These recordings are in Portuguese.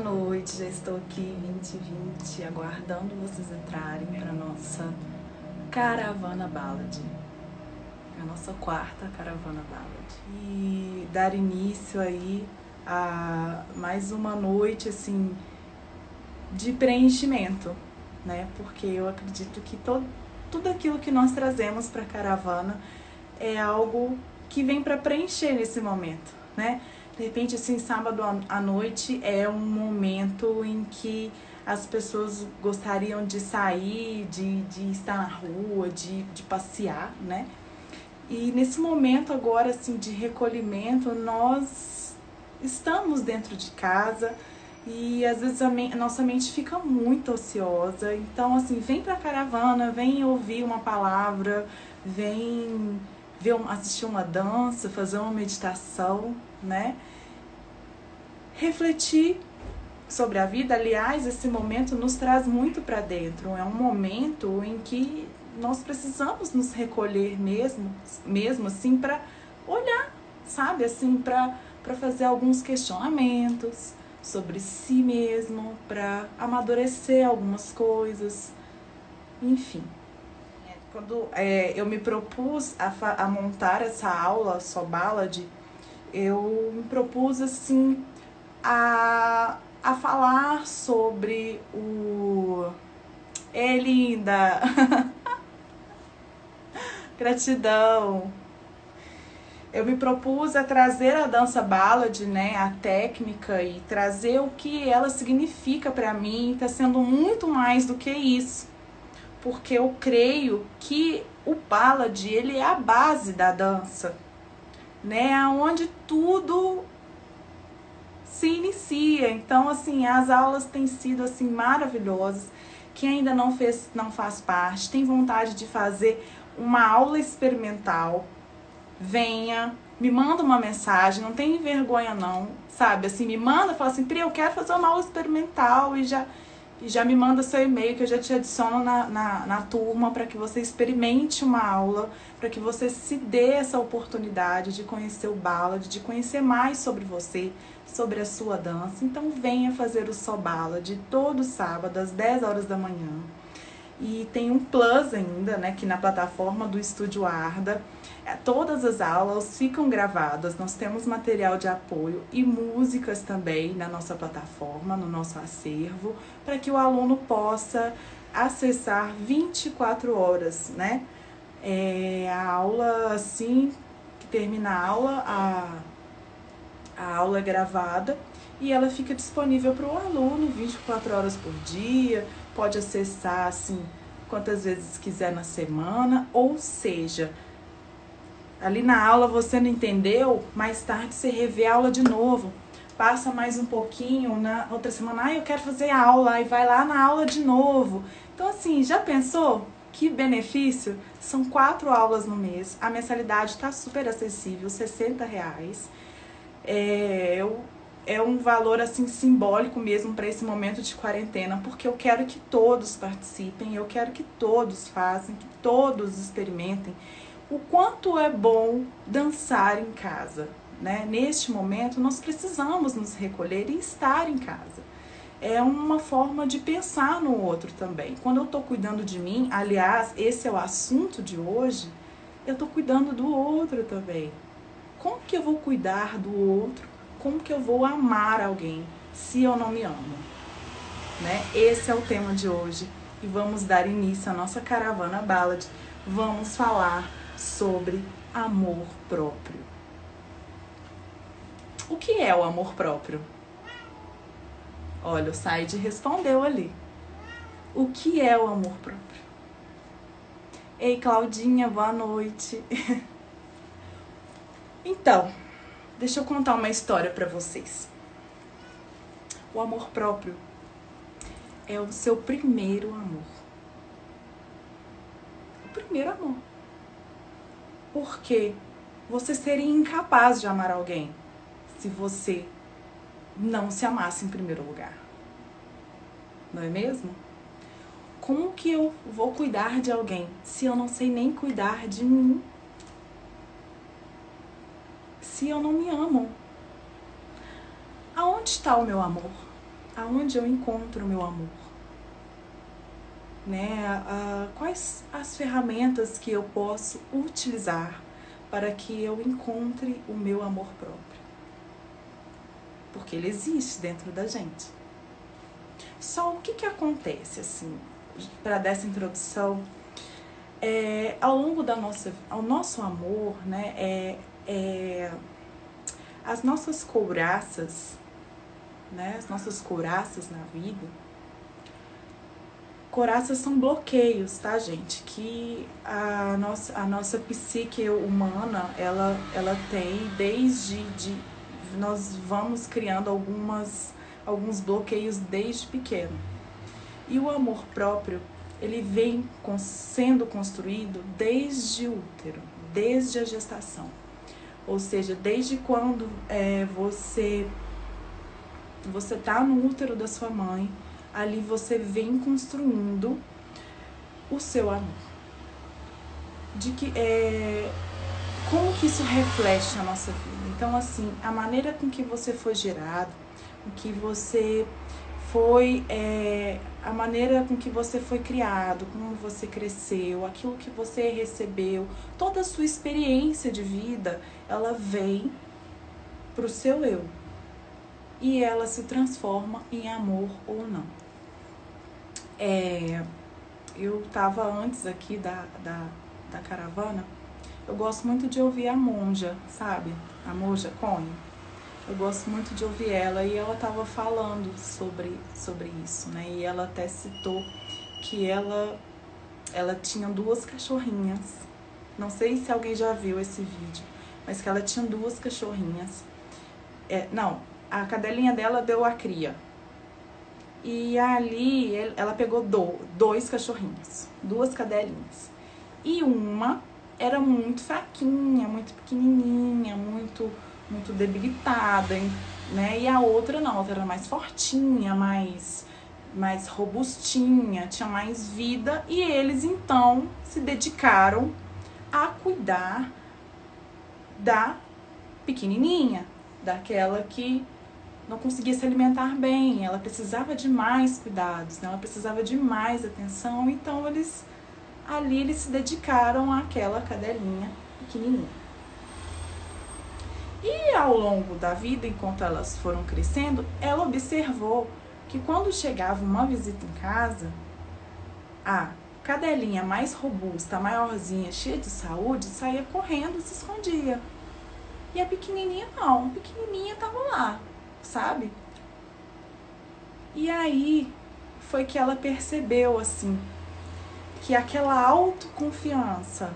Boa noite, já estou aqui 2020 aguardando vocês entrarem para nossa caravana ballad, a nossa quarta caravana ballad e dar início aí a mais uma noite assim de preenchimento, né? Porque eu acredito que todo, tudo aquilo que nós trazemos para a caravana é algo que vem para preencher nesse momento, né? De repente, assim, sábado à noite é um momento em que as pessoas gostariam de sair, de, de estar na rua, de, de passear, né? E nesse momento agora, assim, de recolhimento, nós estamos dentro de casa e às vezes a, me a nossa mente fica muito ociosa. Então, assim, vem pra caravana, vem ouvir uma palavra, vem ver, assistir uma dança, fazer uma meditação, né? Refletir sobre a vida. Aliás, esse momento nos traz muito para dentro. É um momento em que nós precisamos nos recolher mesmo, mesmo assim, para olhar, sabe? Assim, para fazer alguns questionamentos sobre si mesmo, para amadurecer algumas coisas, enfim. Quando é, eu me propus a, a montar essa aula só ballad, eu me propus assim a, a falar sobre o. É linda! Gratidão! Eu me propus a trazer a dança ballad, né, a técnica e trazer o que ela significa para mim, está sendo muito mais do que isso. Porque eu creio que o ballad, ele é a base da dança, né, onde tudo se inicia. Então, assim, as aulas têm sido assim maravilhosas. Quem ainda não fez, não faz parte, tem vontade de fazer uma aula experimental, venha, me manda uma mensagem, não tem vergonha não, sabe? Assim, me manda, fala assim, Pri, eu quero fazer uma aula experimental e já e já me manda seu e-mail que eu já te adiciono na, na, na turma para que você experimente uma aula, para que você se dê essa oportunidade de conhecer o Ballad, de conhecer mais sobre você, sobre a sua dança. Então venha fazer o Só Ballad todo sábado às 10 horas da manhã. E tem um plus ainda, né, que na plataforma do Estúdio Arda, é, todas as aulas ficam gravadas, nós temos material de apoio e músicas também na nossa plataforma, no nosso acervo, para que o aluno possa acessar 24 horas, né? É, a aula, assim que termina a aula, a, a aula é gravada e ela fica disponível para o aluno 24 horas por dia, pode acessar assim quantas vezes quiser na semana, ou seja, ali na aula você não entendeu, mais tarde você revê a aula de novo, passa mais um pouquinho na outra semana, ah, eu quero fazer aula, e vai lá na aula de novo. Então assim, já pensou? Que benefício? São quatro aulas no mês, a mensalidade está super acessível, 60 reais. É, eu é um valor assim simbólico mesmo para esse momento de quarentena, porque eu quero que todos participem, eu quero que todos façam, que todos experimentem o quanto é bom dançar em casa, né? Neste momento nós precisamos nos recolher e estar em casa. É uma forma de pensar no outro também. Quando eu estou cuidando de mim, aliás, esse é o assunto de hoje, eu estou cuidando do outro também. Como que eu vou cuidar do outro como que eu vou amar alguém se eu não me amo? Né? Esse é o tema de hoje e vamos dar início à nossa caravana ballad. Vamos falar sobre amor próprio. O que é o amor próprio? Olha, o Said respondeu ali. O que é o amor próprio? Ei, Claudinha, boa noite. então, Deixa eu contar uma história para vocês. O amor próprio é o seu primeiro amor. O primeiro amor. Porque você seria incapaz de amar alguém se você não se amasse em primeiro lugar. Não é mesmo? Como que eu vou cuidar de alguém se eu não sei nem cuidar de mim? Se eu não me amo? Aonde está o meu amor? aonde eu encontro o meu amor? Né? quais as ferramentas que eu posso utilizar para que eu encontre o meu amor próprio? Porque ele existe dentro da gente. Só o que, que acontece, assim, para dessa introdução, é, ao longo da nossa, ao nosso amor, né, é, é, as nossas couraças, né, as nossas couraças na vida, coraças são bloqueios, tá, gente? Que a nossa, a nossa psique humana, ela, ela tem desde de, nós vamos criando algumas alguns bloqueios desde pequeno. E o amor próprio, ele vem sendo construído desde o útero, desde a gestação. Ou seja, desde quando é, você você tá no útero da sua mãe, ali você vem construindo o seu amor. De que é como que isso reflete na nossa vida? Então assim, a maneira com que você foi gerado, com que você foi é, a maneira com que você foi criado, como você cresceu, aquilo que você recebeu, toda a sua experiência de vida, ela vem para o seu eu e ela se transforma em amor ou não. É, eu estava antes aqui da, da, da caravana, eu gosto muito de ouvir a monja, sabe? A monja Conho eu gosto muito de ouvir ela e ela estava falando sobre, sobre isso, né? E ela até citou que ela, ela tinha duas cachorrinhas. Não sei se alguém já viu esse vídeo, mas que ela tinha duas cachorrinhas. É, não, a cadelinha dela deu a cria. E ali ela pegou do, dois cachorrinhos, duas cadelinhas. E uma era muito fraquinha, muito pequenininha, muito muito debilitada, né? E a outra não, a outra era mais fortinha, mais mais robustinha, tinha mais vida e eles então se dedicaram a cuidar da pequenininha, daquela que não conseguia se alimentar bem, ela precisava de mais cuidados, né? ela precisava de mais atenção, então eles ali eles se dedicaram àquela cadelinha pequenininha. E ao longo da vida, enquanto elas foram crescendo, ela observou que quando chegava uma visita em casa, a cadelinha mais robusta, maiorzinha, cheia de saúde, saía correndo, se escondia. E a pequenininha não, a pequenininha tava lá, sabe? E aí foi que ela percebeu assim que aquela autoconfiança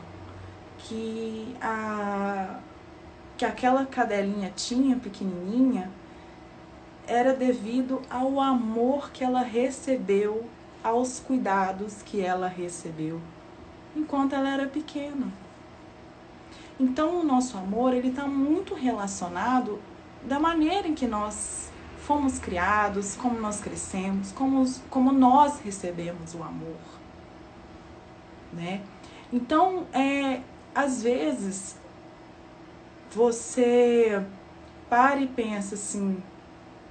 que a que aquela cadelinha tinha pequenininha era devido ao amor que ela recebeu, aos cuidados que ela recebeu enquanto ela era pequena. Então o nosso amor ele está muito relacionado da maneira em que nós fomos criados, como nós crescemos, como, como nós recebemos o amor, né? Então, é, às vezes você para e pensa assim,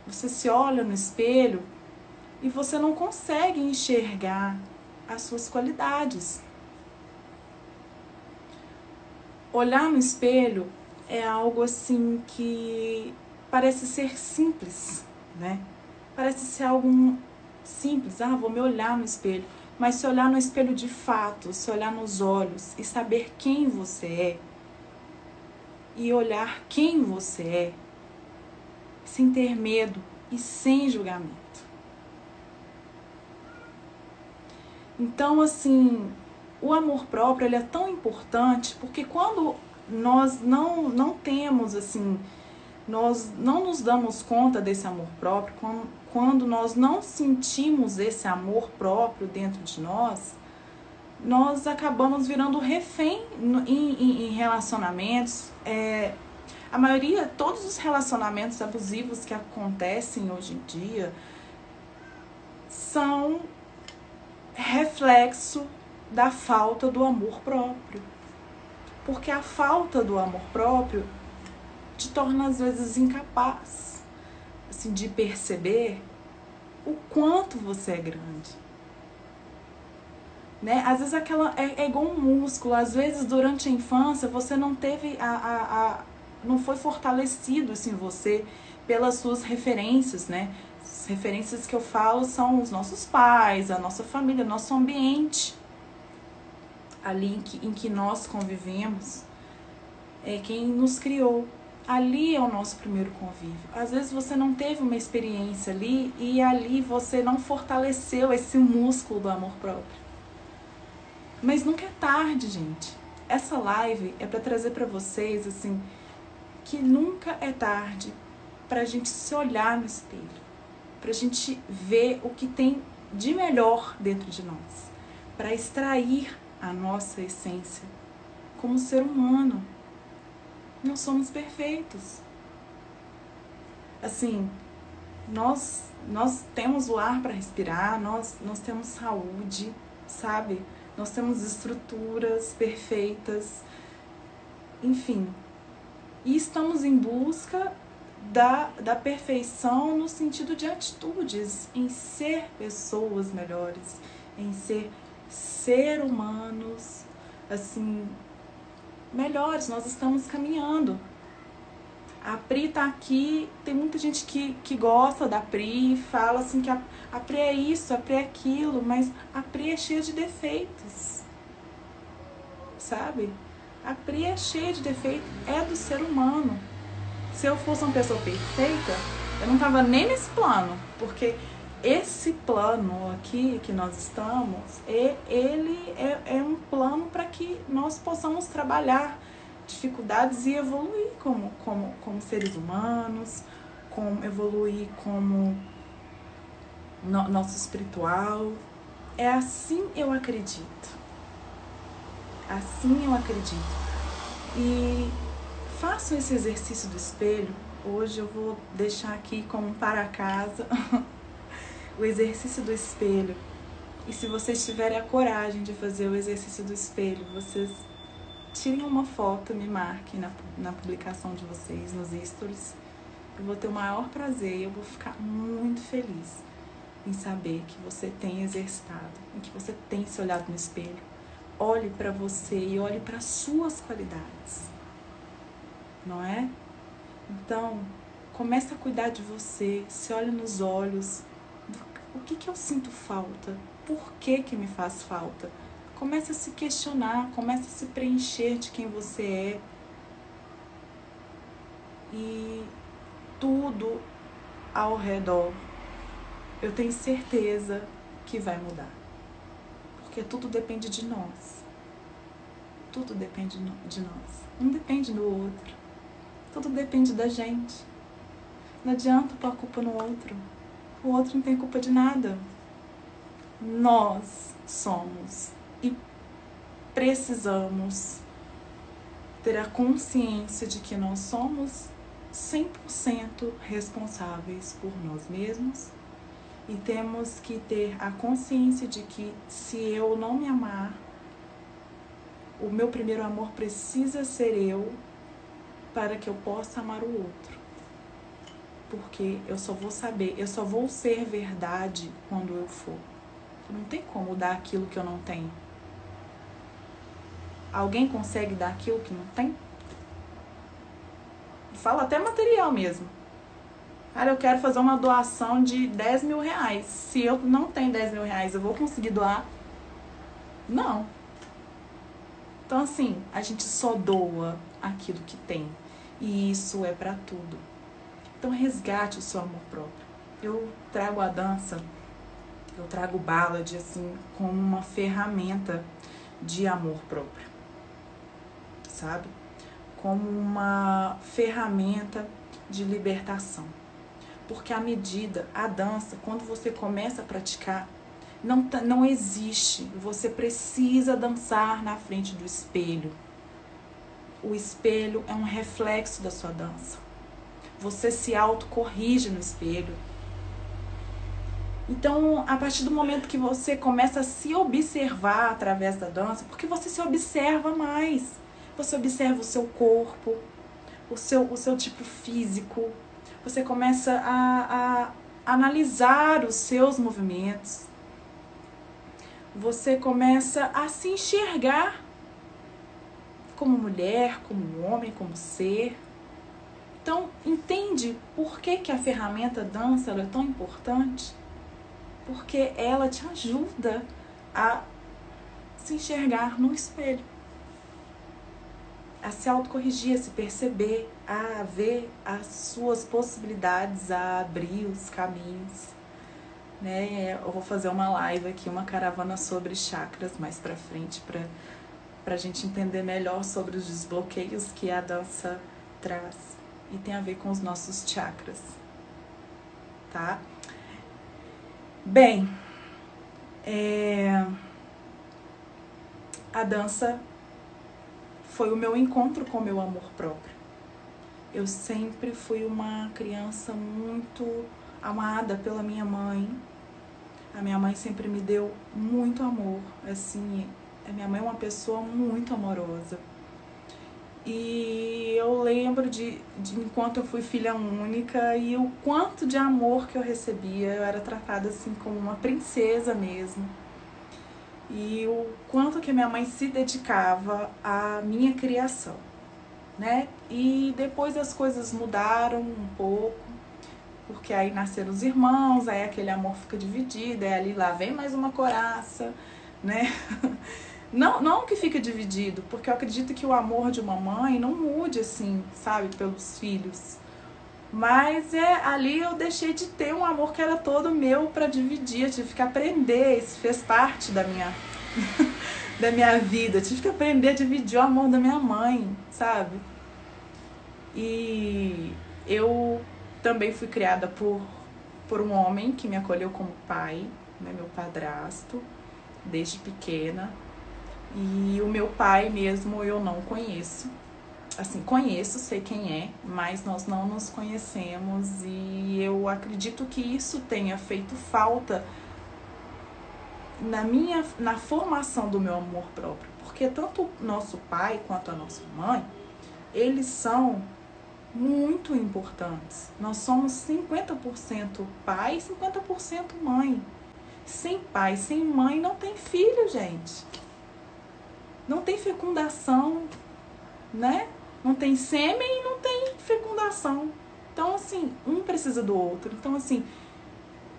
você se olha no espelho e você não consegue enxergar as suas qualidades. Olhar no espelho é algo assim que parece ser simples, né? Parece ser algo simples. Ah, vou me olhar no espelho. Mas se olhar no espelho de fato, se olhar nos olhos e saber quem você é, e olhar quem você é, sem ter medo e sem julgamento. Então, assim, o amor próprio ele é tão importante porque quando nós não, não temos, assim, nós não nos damos conta desse amor próprio, quando, quando nós não sentimos esse amor próprio dentro de nós, nós acabamos virando refém em, em, em relacionamentos. É, a maioria, todos os relacionamentos abusivos que acontecem hoje em dia são reflexo da falta do amor próprio. Porque a falta do amor próprio te torna às vezes incapaz assim, de perceber o quanto você é grande. Né? Às vezes aquela é, é igual um músculo, às vezes durante a infância você não teve a, a, a não foi fortalecido assim você pelas suas referências, né? As referências que eu falo são os nossos pais, a nossa família, nosso ambiente ali em que, em que nós convivemos, é quem nos criou. Ali é o nosso primeiro convívio. Às vezes você não teve uma experiência ali e ali você não fortaleceu esse músculo do amor próprio. Mas nunca é tarde, gente. Essa live é para trazer para vocês assim que nunca é tarde para a gente se olhar no espelho, para a gente ver o que tem de melhor dentro de nós, para extrair a nossa essência como ser humano. Não somos perfeitos. Assim, nós nós temos o ar para respirar, nós nós temos saúde, sabe? Nós temos estruturas perfeitas, enfim. E estamos em busca da, da perfeição no sentido de atitudes, em ser pessoas melhores, em ser ser humanos, assim, melhores. Nós estamos caminhando. A Pri tá aqui, tem muita gente que, que gosta da Pri, fala assim que a, a Pri é isso, a Pri é aquilo, mas a Pri é cheia de defeitos. Sabe? A Pri é cheia de defeitos, é do ser humano. Se eu fosse uma pessoa perfeita, eu não tava nem nesse plano, porque esse plano aqui que nós estamos, ele é, é um plano para que nós possamos trabalhar dificuldades e evoluir como, como, como seres humanos, como evoluir como no, nosso espiritual. É assim eu acredito. Assim eu acredito. E faço esse exercício do espelho. Hoje eu vou deixar aqui como para casa o exercício do espelho. E se vocês tiverem a coragem de fazer o exercício do espelho, vocês tirem uma foto, me marquem na, na publicação de vocês, nos stories. Eu vou ter o maior prazer e eu vou ficar muito feliz em saber que você tem exercitado, em que você tem se olhado no espelho. Olhe para você e olhe para suas qualidades. Não é? Então, comece a cuidar de você, se olhe nos olhos. O que, que eu sinto falta? Por que, que me faz falta? Comece a se questionar, comece a se preencher de quem você é. E tudo ao redor, eu tenho certeza que vai mudar. Porque tudo depende de nós. Tudo depende de nós. Um depende do outro. Tudo depende da gente. Não adianta pôr a culpa no outro. O outro não tem culpa de nada. Nós somos e precisamos ter a consciência de que nós somos 100% responsáveis por nós mesmos e temos que ter a consciência de que se eu não me amar, o meu primeiro amor precisa ser eu para que eu possa amar o outro. Porque eu só vou saber, eu só vou ser verdade quando eu for. Não tem como dar aquilo que eu não tenho. Alguém consegue dar aquilo que não tem? Fala até material mesmo. Cara, eu quero fazer uma doação de 10 mil reais. Se eu não tenho 10 mil reais, eu vou conseguir doar? Não. Então, assim, a gente só doa aquilo que tem. E isso é para tudo. Então, resgate o seu amor próprio. Eu trago a dança eu trago o ballad assim como uma ferramenta de amor próprio, sabe? Como uma ferramenta de libertação. Porque à medida, a dança, quando você começa a praticar, não, não existe. Você precisa dançar na frente do espelho. O espelho é um reflexo da sua dança. Você se autocorrige no espelho. Então, a partir do momento que você começa a se observar através da dança, porque você se observa mais, você observa o seu corpo, o seu, o seu tipo físico, você começa a, a analisar os seus movimentos, você começa a se enxergar como mulher, como homem, como ser. Então, entende por que, que a ferramenta dança é tão importante? Porque ela te ajuda a se enxergar no espelho, a se autocorrigir, a se perceber, a ver as suas possibilidades, a abrir os caminhos. Né? Eu vou fazer uma live aqui, uma caravana sobre chakras mais para frente para para a gente entender melhor sobre os desbloqueios que a dança traz e tem a ver com os nossos chakras, tá? Bem, é... a dança foi o meu encontro com o meu amor próprio. Eu sempre fui uma criança muito amada pela minha mãe. A minha mãe sempre me deu muito amor, assim, a minha mãe é uma pessoa muito amorosa. E eu lembro de, de enquanto eu fui filha única e o quanto de amor que eu recebia. Eu era tratada assim como uma princesa mesmo. E o quanto que a minha mãe se dedicava à minha criação, né? E depois as coisas mudaram um pouco, porque aí nasceram os irmãos, aí aquele amor fica dividido, aí ali lá vem mais uma coraça, né? Não, não que fica dividido, porque eu acredito que o amor de uma mãe não mude assim, sabe, pelos filhos. Mas é ali eu deixei de ter um amor que era todo meu para dividir, eu tive que aprender, isso fez parte da minha da minha vida, eu tive que aprender a dividir o amor da minha mãe, sabe? E eu também fui criada por por um homem que me acolheu como pai, né, meu padrasto, desde pequena. E o meu pai mesmo eu não conheço. Assim, conheço, sei quem é, mas nós não nos conhecemos e eu acredito que isso tenha feito falta na minha na formação do meu amor próprio, porque tanto nosso pai quanto a nossa mãe, eles são muito importantes. Nós somos 50% pai e 50% mãe. Sem pai, sem mãe não tem filho, gente não tem fecundação, né? Não tem sêmen e não tem fecundação. Então, assim, um precisa do outro. Então, assim,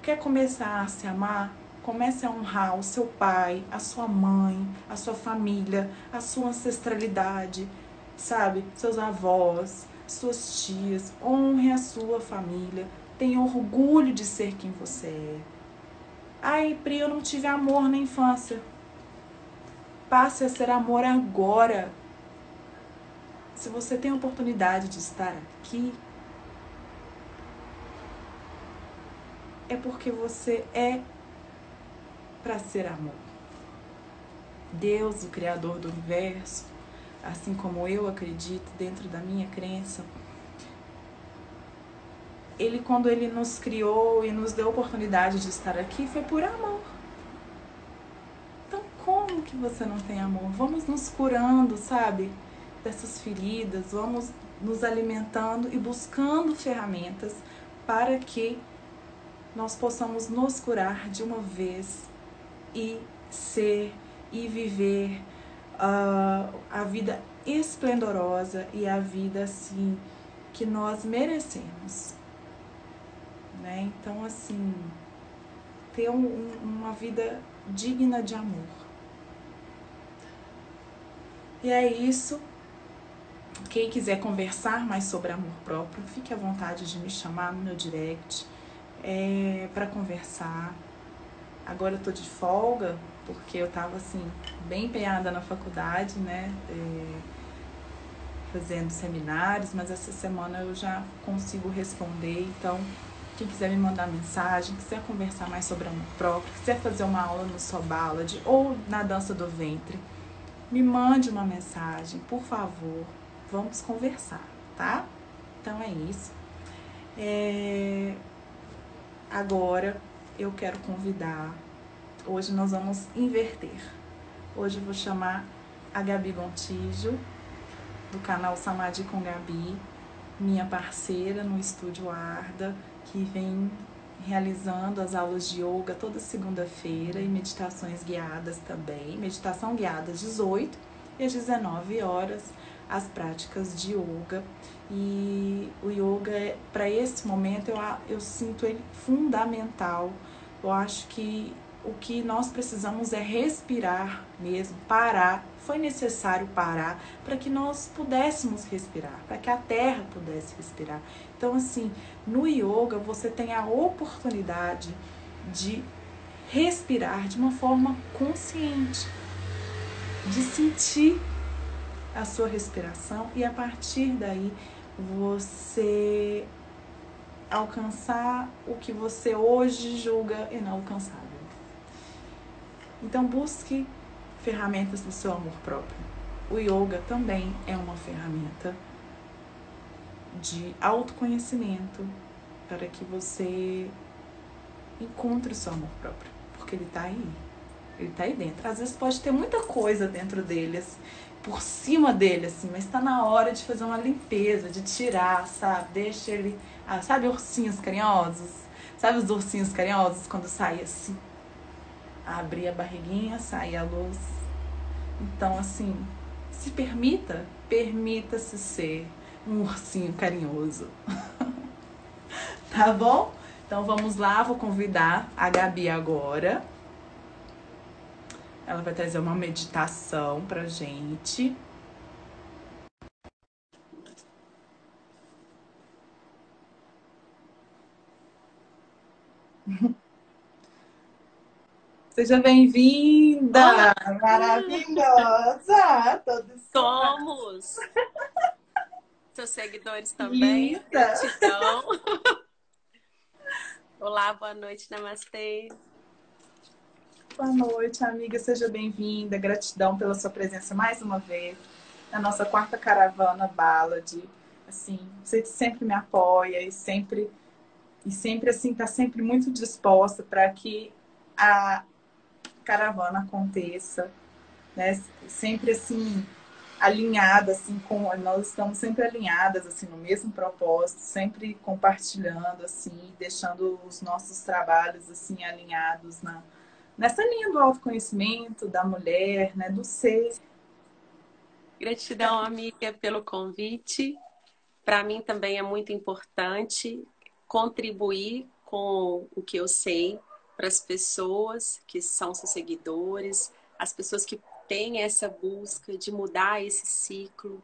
quer começar a se amar? Comece a honrar o seu pai, a sua mãe, a sua família, a sua ancestralidade, sabe? Seus avós, suas tias. Honre a sua família. Tenha orgulho de ser quem você é. Ai, Pri, eu não tive amor na infância passe a ser amor agora. Se você tem a oportunidade de estar aqui, é porque você é para ser amor. Deus, o Criador do universo, assim como eu acredito dentro da minha crença, ele quando ele nos criou e nos deu a oportunidade de estar aqui foi por amor que você não tem amor? Vamos nos curando, sabe? Dessas feridas, vamos nos alimentando e buscando ferramentas para que nós possamos nos curar de uma vez e ser e viver uh, a vida esplendorosa e a vida assim que nós merecemos. Né? Então, assim, ter um, uma vida digna de amor. E é isso. Quem quiser conversar mais sobre amor próprio, fique à vontade de me chamar no meu direct é, para conversar. Agora eu tô de folga, porque eu tava assim, bem empenhada na faculdade, né? É, fazendo seminários, mas essa semana eu já consigo responder. Então, quem quiser me mandar mensagem, quiser conversar mais sobre amor próprio, quiser fazer uma aula no Sobalad ou na dança do ventre, me mande uma mensagem, por favor. Vamos conversar, tá? Então é isso. É... Agora eu quero convidar. Hoje nós vamos inverter. Hoje eu vou chamar a Gabi Gontijo, do canal Samadhi com Gabi, minha parceira no estúdio Arda, que vem realizando as aulas de yoga toda segunda-feira e meditações guiadas também. Meditação guiada às 18 e às 19 horas as práticas de yoga. E o yoga, para esse momento, eu, eu sinto ele fundamental. Eu acho que o que nós precisamos é respirar mesmo, parar. Foi necessário parar para que nós pudéssemos respirar, para que a terra pudesse respirar. Então, assim, no yoga você tem a oportunidade de respirar de uma forma consciente, de sentir a sua respiração e a partir daí você alcançar o que você hoje julga inalcançável. Então busque ferramentas do seu amor próprio. O yoga também é uma ferramenta de autoconhecimento para que você encontre o seu amor próprio, porque ele está aí. Ele está aí dentro. Às vezes pode ter muita coisa dentro dele, por cima dele, assim, mas está na hora de fazer uma limpeza, de tirar, sabe? Deixa ele. Ah, sabe ursinhos carinhosos? Sabe os ursinhos carinhosos quando sai assim? Abrir a barriguinha, sai a luz. Então, assim, se permita, permita-se ser um ursinho carinhoso. tá bom? Então vamos lá, vou convidar a Gabi agora ela vai trazer uma meditação pra gente. Seja bem-vinda! Maravilhosa! Todos somos! Seus seguidores também. Linda. Gratidão. Olá, boa noite, namastê. Boa noite, amiga. Seja bem-vinda. Gratidão pela sua presença mais uma vez na nossa quarta caravana Ballad. Assim, você sempre me apoia e sempre e sempre assim tá sempre muito disposta para que a caravana aconteça, né? Sempre assim alinhada assim com nós estamos sempre alinhadas assim no mesmo propósito, sempre compartilhando assim, deixando os nossos trabalhos assim alinhados na nessa linha do autoconhecimento da mulher, né, do ser. Gratidão, amiga, pelo convite. Para mim também é muito importante contribuir com o que eu sei para as pessoas que são seus seguidores, as pessoas que têm essa busca de mudar esse ciclo,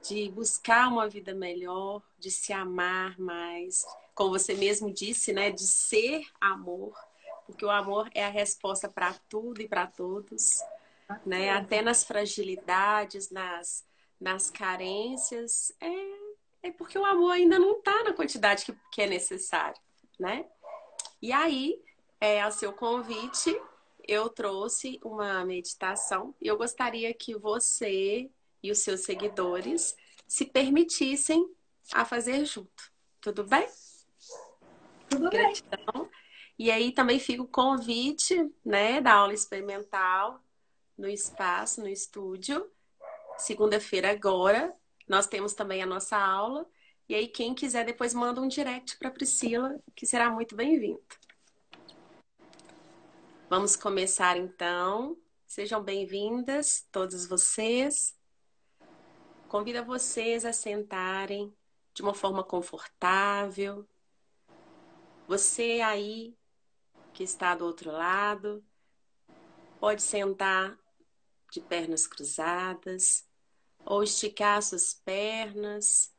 de buscar uma vida melhor, de se amar mais, como você mesmo disse, né, de ser amor porque o amor é a resposta para tudo e para todos, né? Até nas fragilidades, nas, nas carências, é, é porque o amor ainda não está na quantidade que, que é necessário, né? E aí, é, a seu convite, eu trouxe uma meditação e eu gostaria que você e os seus seguidores se permitissem a fazer junto. Tudo bem? Tudo Gratidão. bem. E aí também fica o convite, né, da aula experimental no espaço, no estúdio. Segunda-feira agora, nós temos também a nossa aula. E aí quem quiser depois manda um direct para Priscila, que será muito bem-vindo. Vamos começar então. Sejam bem-vindas todas vocês. Convido vocês a sentarem de uma forma confortável. Você aí que está do outro lado. Pode sentar de pernas cruzadas ou esticar suas pernas.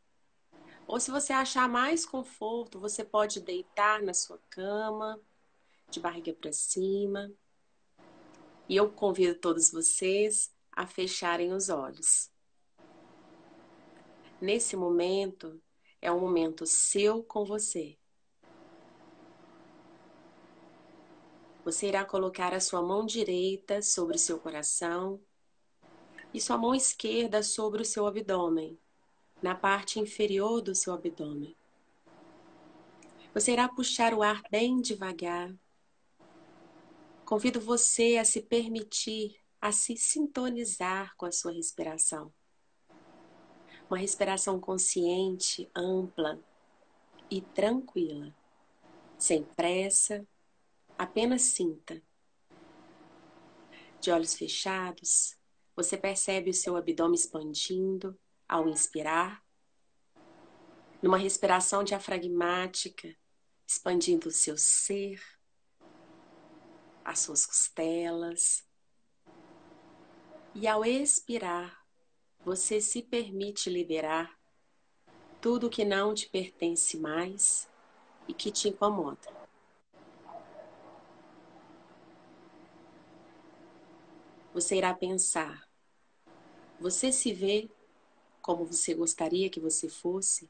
Ou se você achar mais conforto, você pode deitar na sua cama, de barriga para cima. E eu convido todos vocês a fecharem os olhos. Nesse momento, é um momento seu com você. Você irá colocar a sua mão direita sobre o seu coração e sua mão esquerda sobre o seu abdômen, na parte inferior do seu abdômen. Você irá puxar o ar bem devagar. Convido você a se permitir, a se sintonizar com a sua respiração. Uma respiração consciente, ampla e tranquila. Sem pressa, apenas sinta. De olhos fechados, você percebe o seu abdômen expandindo ao inspirar, numa respiração diafragmática, expandindo o seu ser, as suas costelas. E ao expirar, você se permite liberar tudo que não te pertence mais e que te incomoda. Você irá pensar: você se vê como você gostaria que você fosse?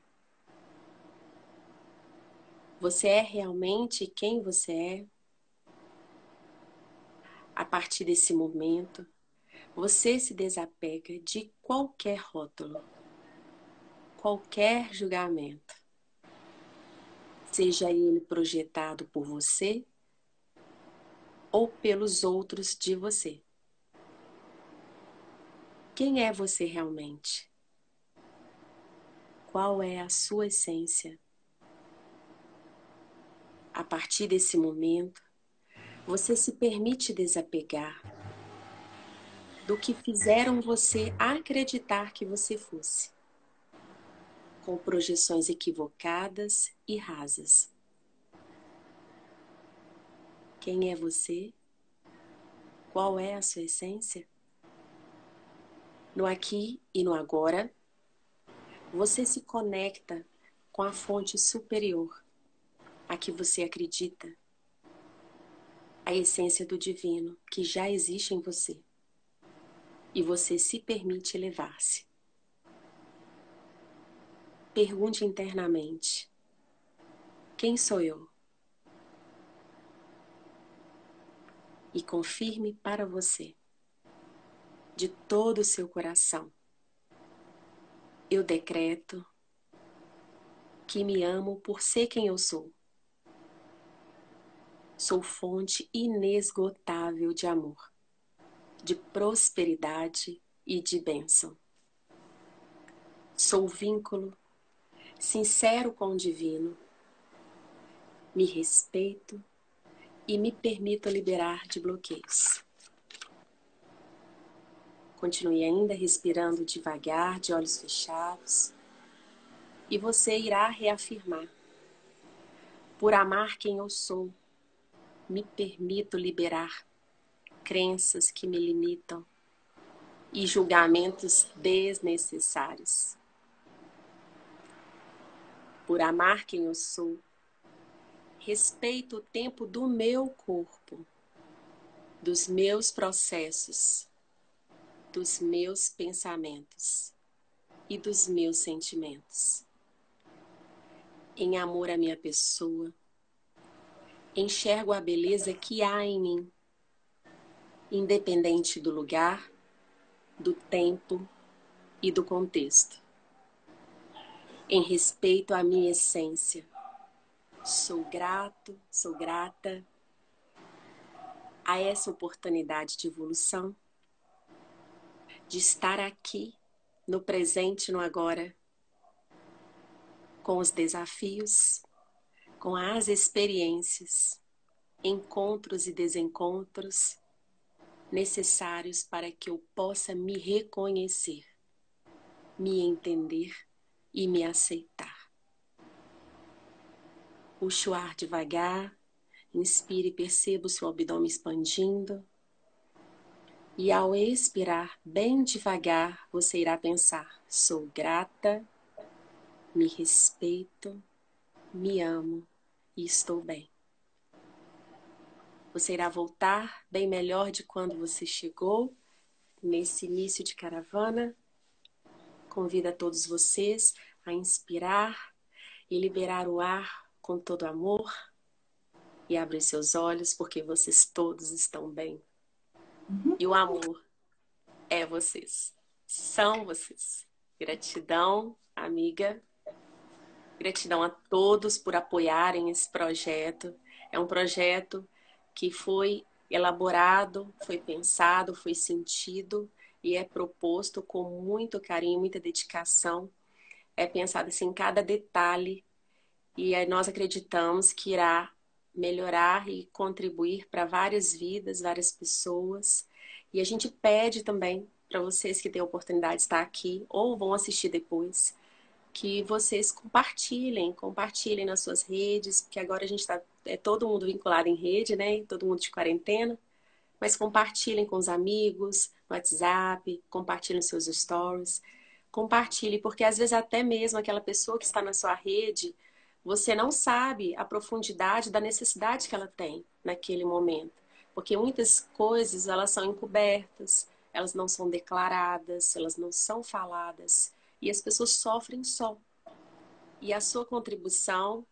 Você é realmente quem você é? A partir desse momento, você se desapega de qualquer rótulo, qualquer julgamento, seja ele projetado por você ou pelos outros de você. Quem é você realmente? Qual é a sua essência? A partir desse momento, você se permite desapegar do que fizeram você acreditar que você fosse, com projeções equivocadas e rasas. Quem é você? Qual é a sua essência? No aqui e no agora, você se conecta com a fonte superior a que você acredita, a essência do divino que já existe em você. E você se permite elevar-se. Pergunte internamente: Quem sou eu? E confirme para você de todo o seu coração. Eu decreto que me amo por ser quem eu sou. Sou fonte inesgotável de amor, de prosperidade e de bênção. Sou vínculo sincero com o divino. Me respeito e me permito liberar de bloqueios. Continue ainda respirando devagar, de olhos fechados. E você irá reafirmar: Por amar quem eu sou, me permito liberar crenças que me limitam e julgamentos desnecessários. Por amar quem eu sou, respeito o tempo do meu corpo, dos meus processos dos meus pensamentos e dos meus sentimentos. Em amor à minha pessoa, enxergo a beleza que há em mim, independente do lugar, do tempo e do contexto. Em respeito à minha essência, sou grato, sou grata a essa oportunidade de evolução de estar aqui, no presente, no agora, com os desafios, com as experiências, encontros e desencontros necessários para que eu possa me reconhecer, me entender e me aceitar. Puxe o ar devagar, inspire e perceba o seu abdômen expandindo. E ao expirar bem devagar, você irá pensar: sou grata, me respeito, me amo e estou bem. Você irá voltar bem melhor de quando você chegou nesse início de caravana. Convido a todos vocês a inspirar e liberar o ar com todo amor e abrir seus olhos porque vocês todos estão bem. Uhum. E o amor é vocês. São vocês. Gratidão, amiga. Gratidão a todos por apoiarem esse projeto. É um projeto que foi elaborado, foi pensado, foi sentido e é proposto com muito carinho, muita dedicação. É pensado assim em cada detalhe e nós acreditamos que irá melhorar e contribuir para várias vidas, várias pessoas. E a gente pede também para vocês que têm a oportunidade de estar aqui ou vão assistir depois, que vocês compartilhem, compartilhem nas suas redes, porque agora a gente está é todo mundo vinculado em rede, né? Todo mundo de quarentena. Mas compartilhem com os amigos, no WhatsApp, compartilhem seus stories. Compartilhe, porque às vezes até mesmo aquela pessoa que está na sua rede, você não sabe a profundidade da necessidade que ela tem naquele momento. Porque muitas coisas, elas são encobertas, elas não são declaradas, elas não são faladas. E as pessoas sofrem só. E a sua contribuição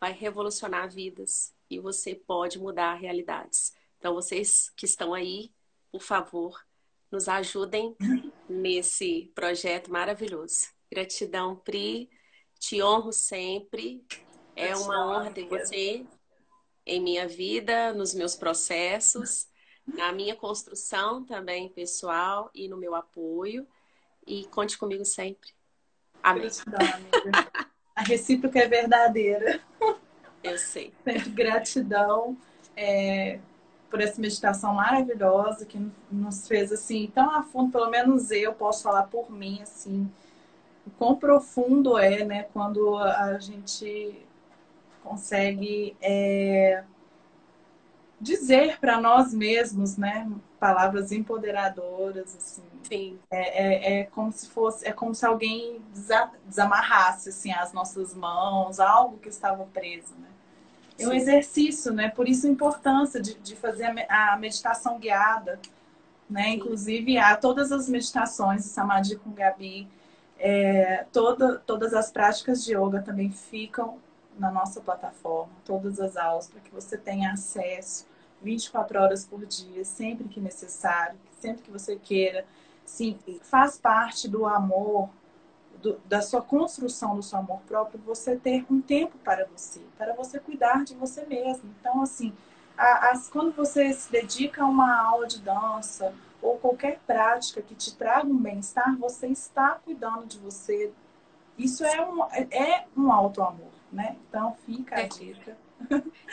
vai revolucionar vidas e você pode mudar realidades. Então, vocês que estão aí, por favor, nos ajudem nesse projeto maravilhoso. Gratidão, Pri. Te honro sempre. É uma honra ter você em minha vida, nos meus processos, na minha construção também pessoal e no meu apoio. E conte comigo sempre. Amém. Gratidão, amiga. A recíproca é verdadeira. Eu sei. Sempre gratidão é, por essa meditação maravilhosa que nos fez assim tão a fundo, pelo menos eu posso falar por mim, assim, o quão profundo é, né, quando a gente consegue é, dizer para nós mesmos, né, palavras empoderadoras, assim. Sim. É, é, é, como se fosse, é como se alguém desamarrasse assim as nossas mãos, algo que estava preso, né? É um exercício, né? Por isso a importância de, de fazer a meditação guiada, né? Sim. Inclusive há todas as meditações do Samadhi com Gabi, é, toda, todas as práticas de yoga também ficam na nossa plataforma, todas as aulas, para que você tenha acesso 24 horas por dia, sempre que necessário, sempre que você queira. Sim, faz parte do amor, do, da sua construção do seu amor próprio, você ter um tempo para você, para você cuidar de você mesmo. Então, assim, a, as, quando você se dedica a uma aula de dança ou qualquer prática que te traga um bem-estar, você está cuidando de você. Isso é um, é um auto-amor, né? Então, fica a é. dica.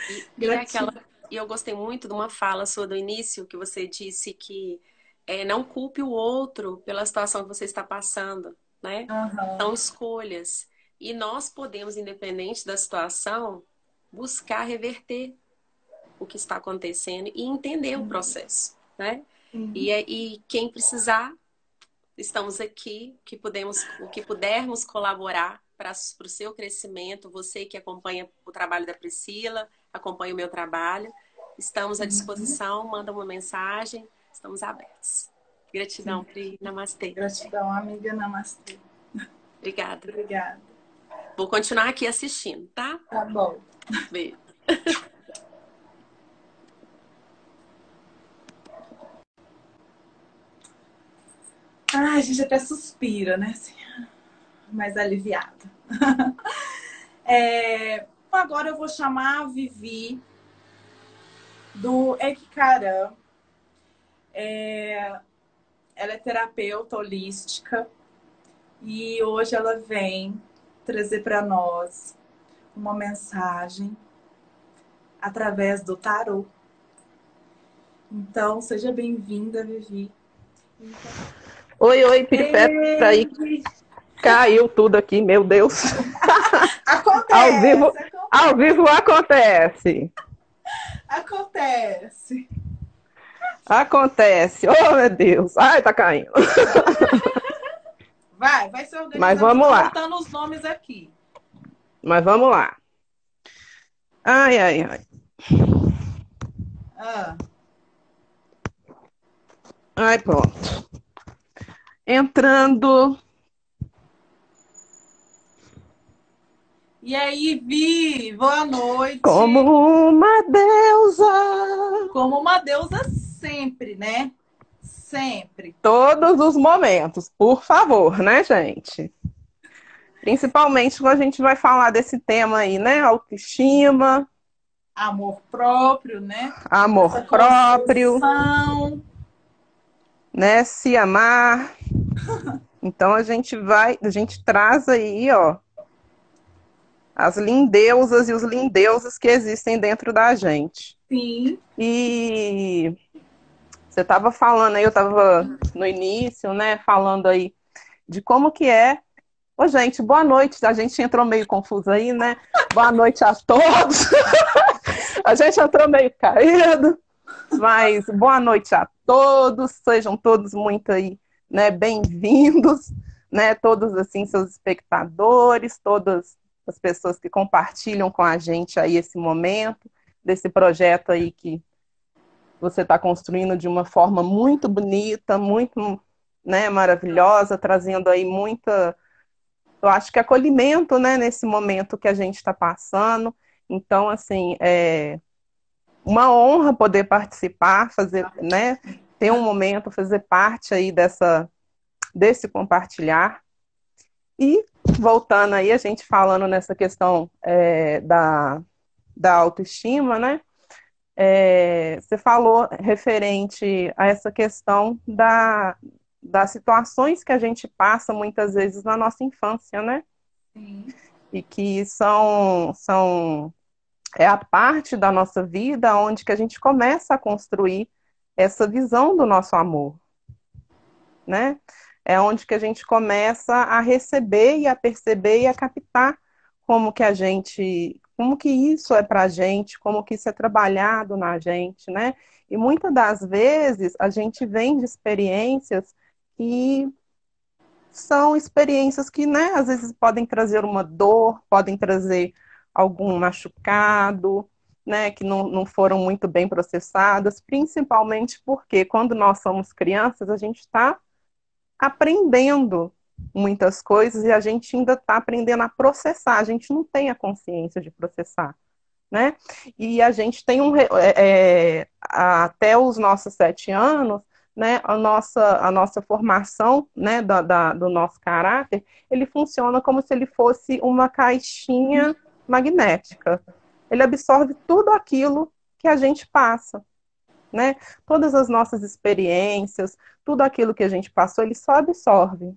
E, e, é aquela, e eu gostei muito de uma fala sua do início, que você disse que é, não culpe o outro pela situação que você está passando, né? Uhum. São escolhas. E nós podemos, independente da situação, buscar reverter o que está acontecendo e entender uhum. o processo, né? Uhum. E, e quem precisar, estamos aqui, que podemos, o que pudermos colaborar para o seu crescimento, você que acompanha o trabalho da Priscila, acompanha o meu trabalho, estamos à uhum. disposição, manda uma mensagem, estamos abertos. Gratidão, Pri. Namastê. Gratidão, amiga. Namastê. Obrigada. Obrigada. Vou continuar aqui assistindo, tá? Tá bom. Beijo. Ai, a gente até suspira, né? Assim, mais aliviada. é, agora eu vou chamar a Vivi do Ekikaran. É, ela é terapeuta holística e hoje ela vem trazer para nós uma mensagem através do tarô. Então, seja bem-vinda, Vivi. Então... Oi, oi, Piripeta aí. Caiu tudo aqui, meu Deus. Acontece, ao vivo, acontece. Ao vivo acontece. Acontece. Acontece. Oh, meu Deus. Ai, tá caindo. Vai, vai ser organizado. Mas vamos lá. Botando os nomes aqui. Mas vamos lá. Ai, ai, ai. Ah. Ai, pronto. Entrando. E aí, Vi, boa noite. Como uma deusa. Como uma deusa sempre, né? Sempre. Todos os momentos, por favor, né, gente? Principalmente quando a gente vai falar desse tema aí, né? Autoestima. Amor próprio, né? Amor Essa próprio. Né? Se amar. então a gente vai, a gente traz aí, ó, as lindeusas e os lindeuses que existem dentro da gente. Sim. E você estava falando aí, eu estava no início, né, falando aí de como que é. Ô, gente, boa noite. A gente entrou meio confuso aí, né? Boa noite a todos. a gente entrou meio caído, mas boa noite a todos. Sejam todos muito aí, né, bem-vindos, né? Todos assim seus espectadores, todas as pessoas que compartilham com a gente aí esse momento desse projeto aí que você está construindo de uma forma muito bonita, muito né, maravilhosa, trazendo aí muita, eu acho que acolhimento, né, nesse momento que a gente está passando. Então, assim, é uma honra poder participar, fazer, né, ter um momento, fazer parte aí dessa, desse compartilhar. E voltando aí, a gente falando nessa questão é, da, da autoestima, né? É, você falou referente a essa questão da, das situações que a gente passa muitas vezes na nossa infância, né? Sim. E que são, são é a parte da nossa vida onde que a gente começa a construir essa visão do nosso amor, né? É onde que a gente começa a receber e a perceber e a captar como que a gente como que isso é para a gente, como que isso é trabalhado na gente, né? E muitas das vezes a gente vem de experiências que são experiências que, né, às vezes podem trazer uma dor, podem trazer algum machucado, né, que não, não foram muito bem processadas, principalmente porque quando nós somos crianças, a gente está aprendendo muitas coisas e a gente ainda está aprendendo a processar, a gente não tem a consciência de processar. Né? E a gente tem um. É, é, até os nossos sete anos, né, a, nossa, a nossa formação né, da, da, do nosso caráter, ele funciona como se ele fosse uma caixinha magnética. Ele absorve tudo aquilo que a gente passa. Né? Todas as nossas experiências, tudo aquilo que a gente passou, ele só absorve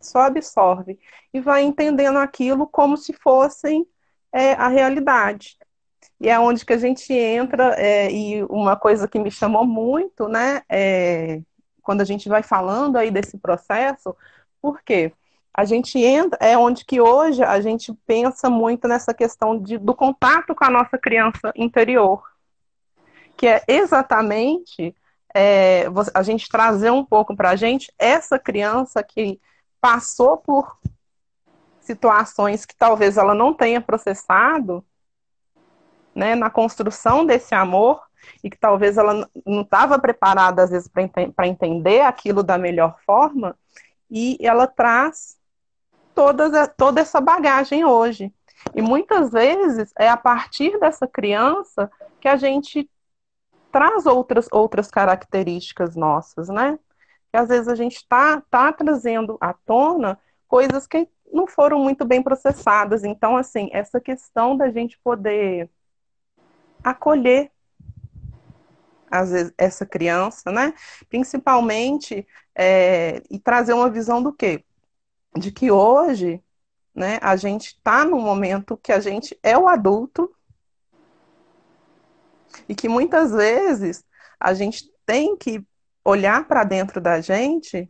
só absorve e vai entendendo aquilo como se fossem é, a realidade. E é onde que a gente entra, é, e uma coisa que me chamou muito, né, é, quando a gente vai falando aí desse processo, porque a gente entra, é onde que hoje a gente pensa muito nessa questão de, do contato com a nossa criança interior, que é exatamente é, a gente trazer um pouco para a gente essa criança que passou por situações que talvez ela não tenha processado, né, na construção desse amor e que talvez ela não estava preparada às vezes para entender aquilo da melhor forma e ela traz toda, toda essa bagagem hoje. E muitas vezes é a partir dessa criança que a gente traz outras, outras características nossas, né? que às vezes a gente está tá trazendo à tona coisas que não foram muito bem processadas. Então, assim, essa questão da gente poder acolher às vezes, essa criança, né? Principalmente é, e trazer uma visão do quê? De que hoje, né, a gente está num momento que a gente é o adulto e que muitas vezes a gente tem que olhar para dentro da gente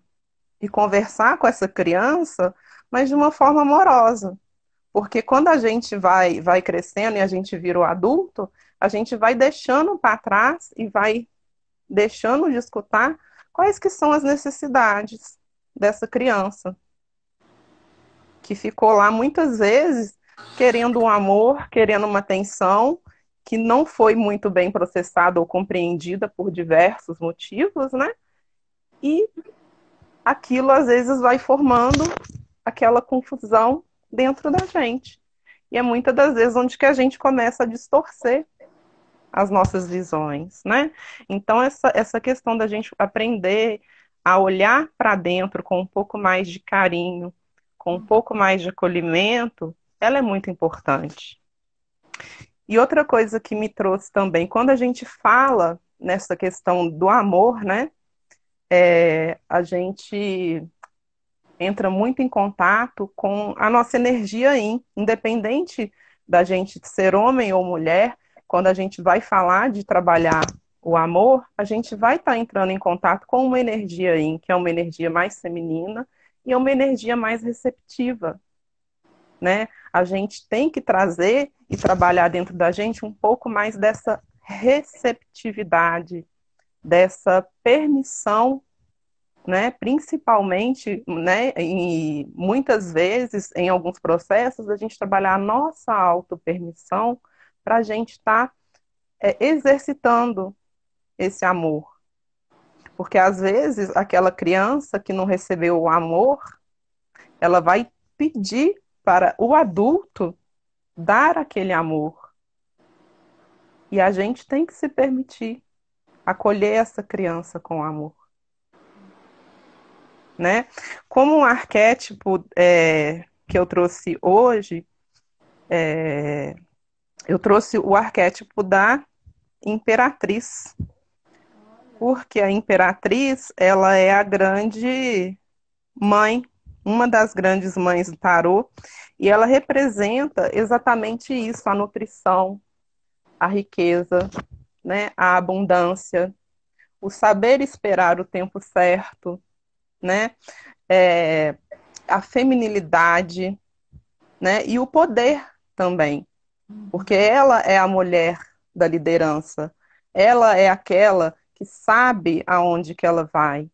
e conversar com essa criança, mas de uma forma amorosa. Porque quando a gente vai, vai crescendo e a gente vira o adulto, a gente vai deixando para trás e vai deixando de escutar quais que são as necessidades dessa criança. Que ficou lá muitas vezes querendo um amor, querendo uma atenção, que não foi muito bem processada ou compreendida por diversos motivos, né? E aquilo às vezes vai formando aquela confusão dentro da gente. E é muitas das vezes onde que a gente começa a distorcer as nossas visões, né? Então essa essa questão da gente aprender a olhar para dentro com um pouco mais de carinho, com um pouco mais de acolhimento, ela é muito importante. E outra coisa que me trouxe também, quando a gente fala nessa questão do amor, né? É, a gente entra muito em contato com a nossa energia yin, independente da gente ser homem ou mulher, quando a gente vai falar de trabalhar o amor, a gente vai estar tá entrando em contato com uma energia yin, que é uma energia mais feminina e é uma energia mais receptiva, né? A gente tem que trazer e trabalhar dentro da gente um pouco mais dessa receptividade, dessa permissão, né? Principalmente, né? E muitas vezes, em alguns processos, a gente trabalhar a nossa auto-permissão para a gente estar tá, é, exercitando esse amor. Porque às vezes aquela criança que não recebeu o amor, ela vai pedir para o adulto dar aquele amor. E a gente tem que se permitir acolher essa criança com amor. Né? Como um arquétipo é, que eu trouxe hoje, é, eu trouxe o arquétipo da imperatriz. Porque a imperatriz, ela é a grande mãe uma das grandes mães do tarô, e ela representa exatamente isso, a nutrição, a riqueza, né, a abundância, o saber esperar o tempo certo, né, é, a feminilidade, né, e o poder também, porque ela é a mulher da liderança, ela é aquela que sabe aonde que ela vai,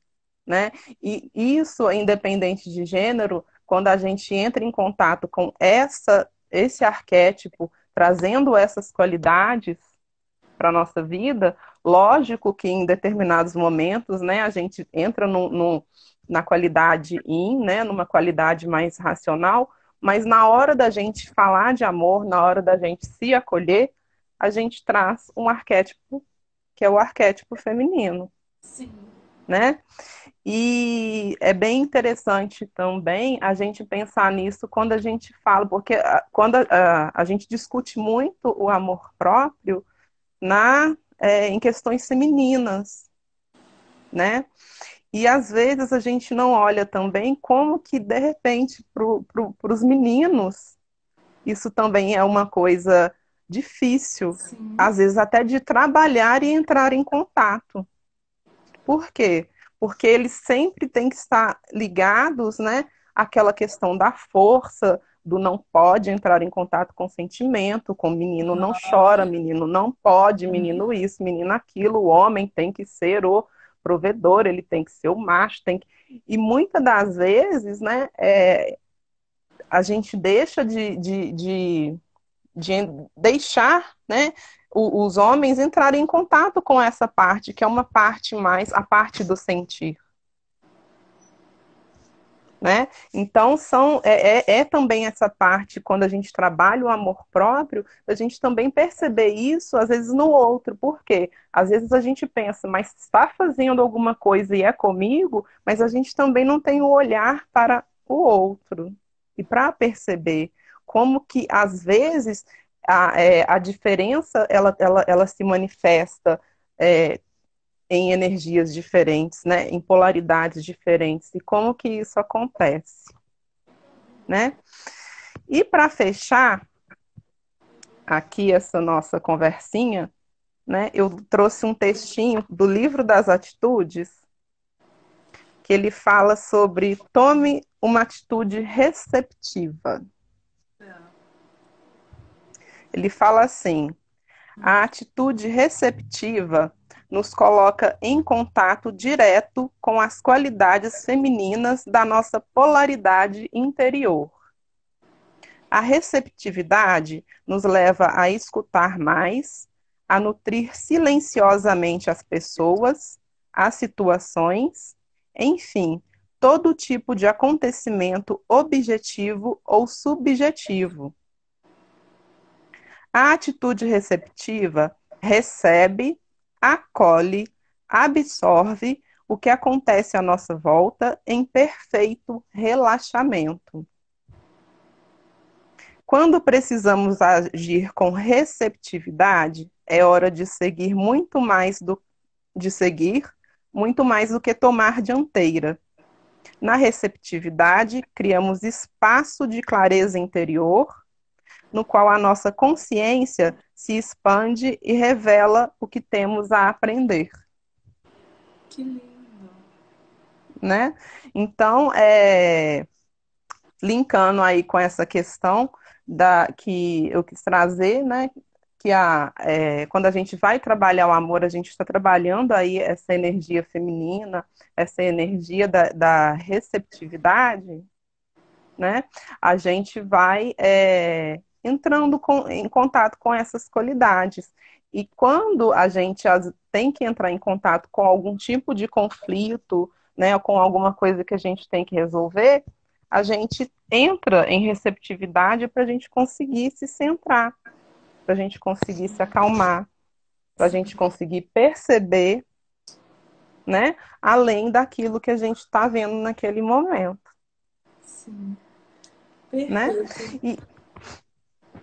né? E isso, independente de gênero, quando a gente entra em contato com essa, esse arquétipo, trazendo essas qualidades para a nossa vida, lógico que em determinados momentos, né, a gente entra no, na qualidade in, né, numa qualidade mais racional, mas na hora da gente falar de amor, na hora da gente se acolher, a gente traz um arquétipo que é o arquétipo feminino. Sim. Né? E é bem interessante também a gente pensar nisso quando a gente fala, porque ah, quando a, a, a gente discute muito o amor próprio na, é, em questões femininas, né? E às vezes a gente não olha também como que, de repente, para pro, os meninos, isso também é uma coisa difícil, Sim. às vezes até de trabalhar e entrar em contato. Por quê? porque eles sempre têm que estar ligados, né, àquela questão da força, do não pode entrar em contato com sentimento, com menino não chora, menino não pode, menino isso, menino aquilo, o homem tem que ser o provedor, ele tem que ser o macho, tem que... E muitas das vezes, né, é, a gente deixa de, de, de, de deixar, né, os homens entrarem em contato com essa parte, que é uma parte mais a parte do sentir. Né? Então são é, é, é, também essa parte quando a gente trabalha o amor próprio, a gente também perceber isso às vezes no outro. Por quê? Às vezes a gente pensa, mas está fazendo alguma coisa e é comigo, mas a gente também não tem o olhar para o outro e para perceber como que às vezes a, é, a diferença ela, ela, ela se manifesta é, em energias diferentes, né, em polaridades diferentes. E como que isso acontece, né? E para fechar aqui essa nossa conversinha, né, eu trouxe um textinho do livro das atitudes que ele fala sobre tome uma atitude receptiva. Ele fala assim: a atitude receptiva nos coloca em contato direto com as qualidades femininas da nossa polaridade interior. A receptividade nos leva a escutar mais, a nutrir silenciosamente as pessoas, as situações, enfim, todo tipo de acontecimento objetivo ou subjetivo a atitude receptiva recebe, acolhe, absorve o que acontece à nossa volta em perfeito relaxamento. Quando precisamos agir com receptividade, é hora de seguir muito mais do de seguir muito mais do que tomar dianteira. Na receptividade, criamos espaço de clareza interior, no qual a nossa consciência se expande e revela o que temos a aprender. Que lindo. Né? Então, é, linkando aí com essa questão da, que eu quis trazer, né? Que a, é, quando a gente vai trabalhar o amor, a gente está trabalhando aí essa energia feminina, essa energia da, da receptividade, né? A gente vai é, entrando com, em contato com essas qualidades. E quando a gente tem que entrar em contato com algum tipo de conflito, né, com alguma coisa que a gente tem que resolver, a gente entra em receptividade para a gente conseguir se centrar, para a gente conseguir se acalmar, para a gente conseguir perceber, né, além daquilo que a gente está vendo naquele momento. Sim. Né? E,